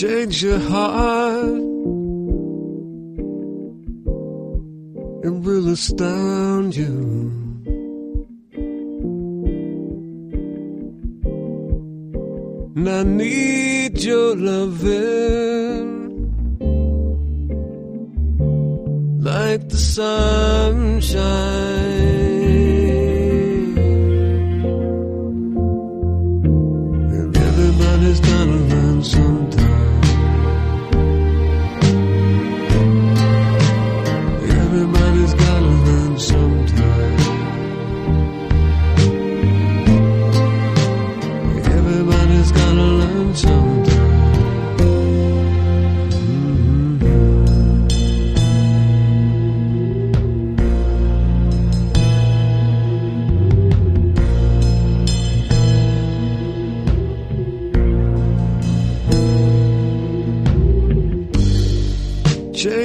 change your heart. It will astound you. And I need your loving like the sunshine.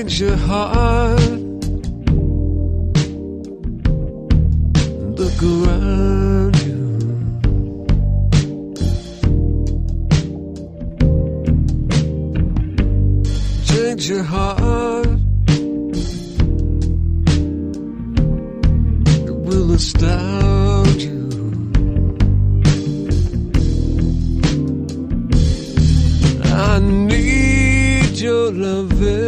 Change your heart. Look around you. Change your heart. It will astound you. I need your loving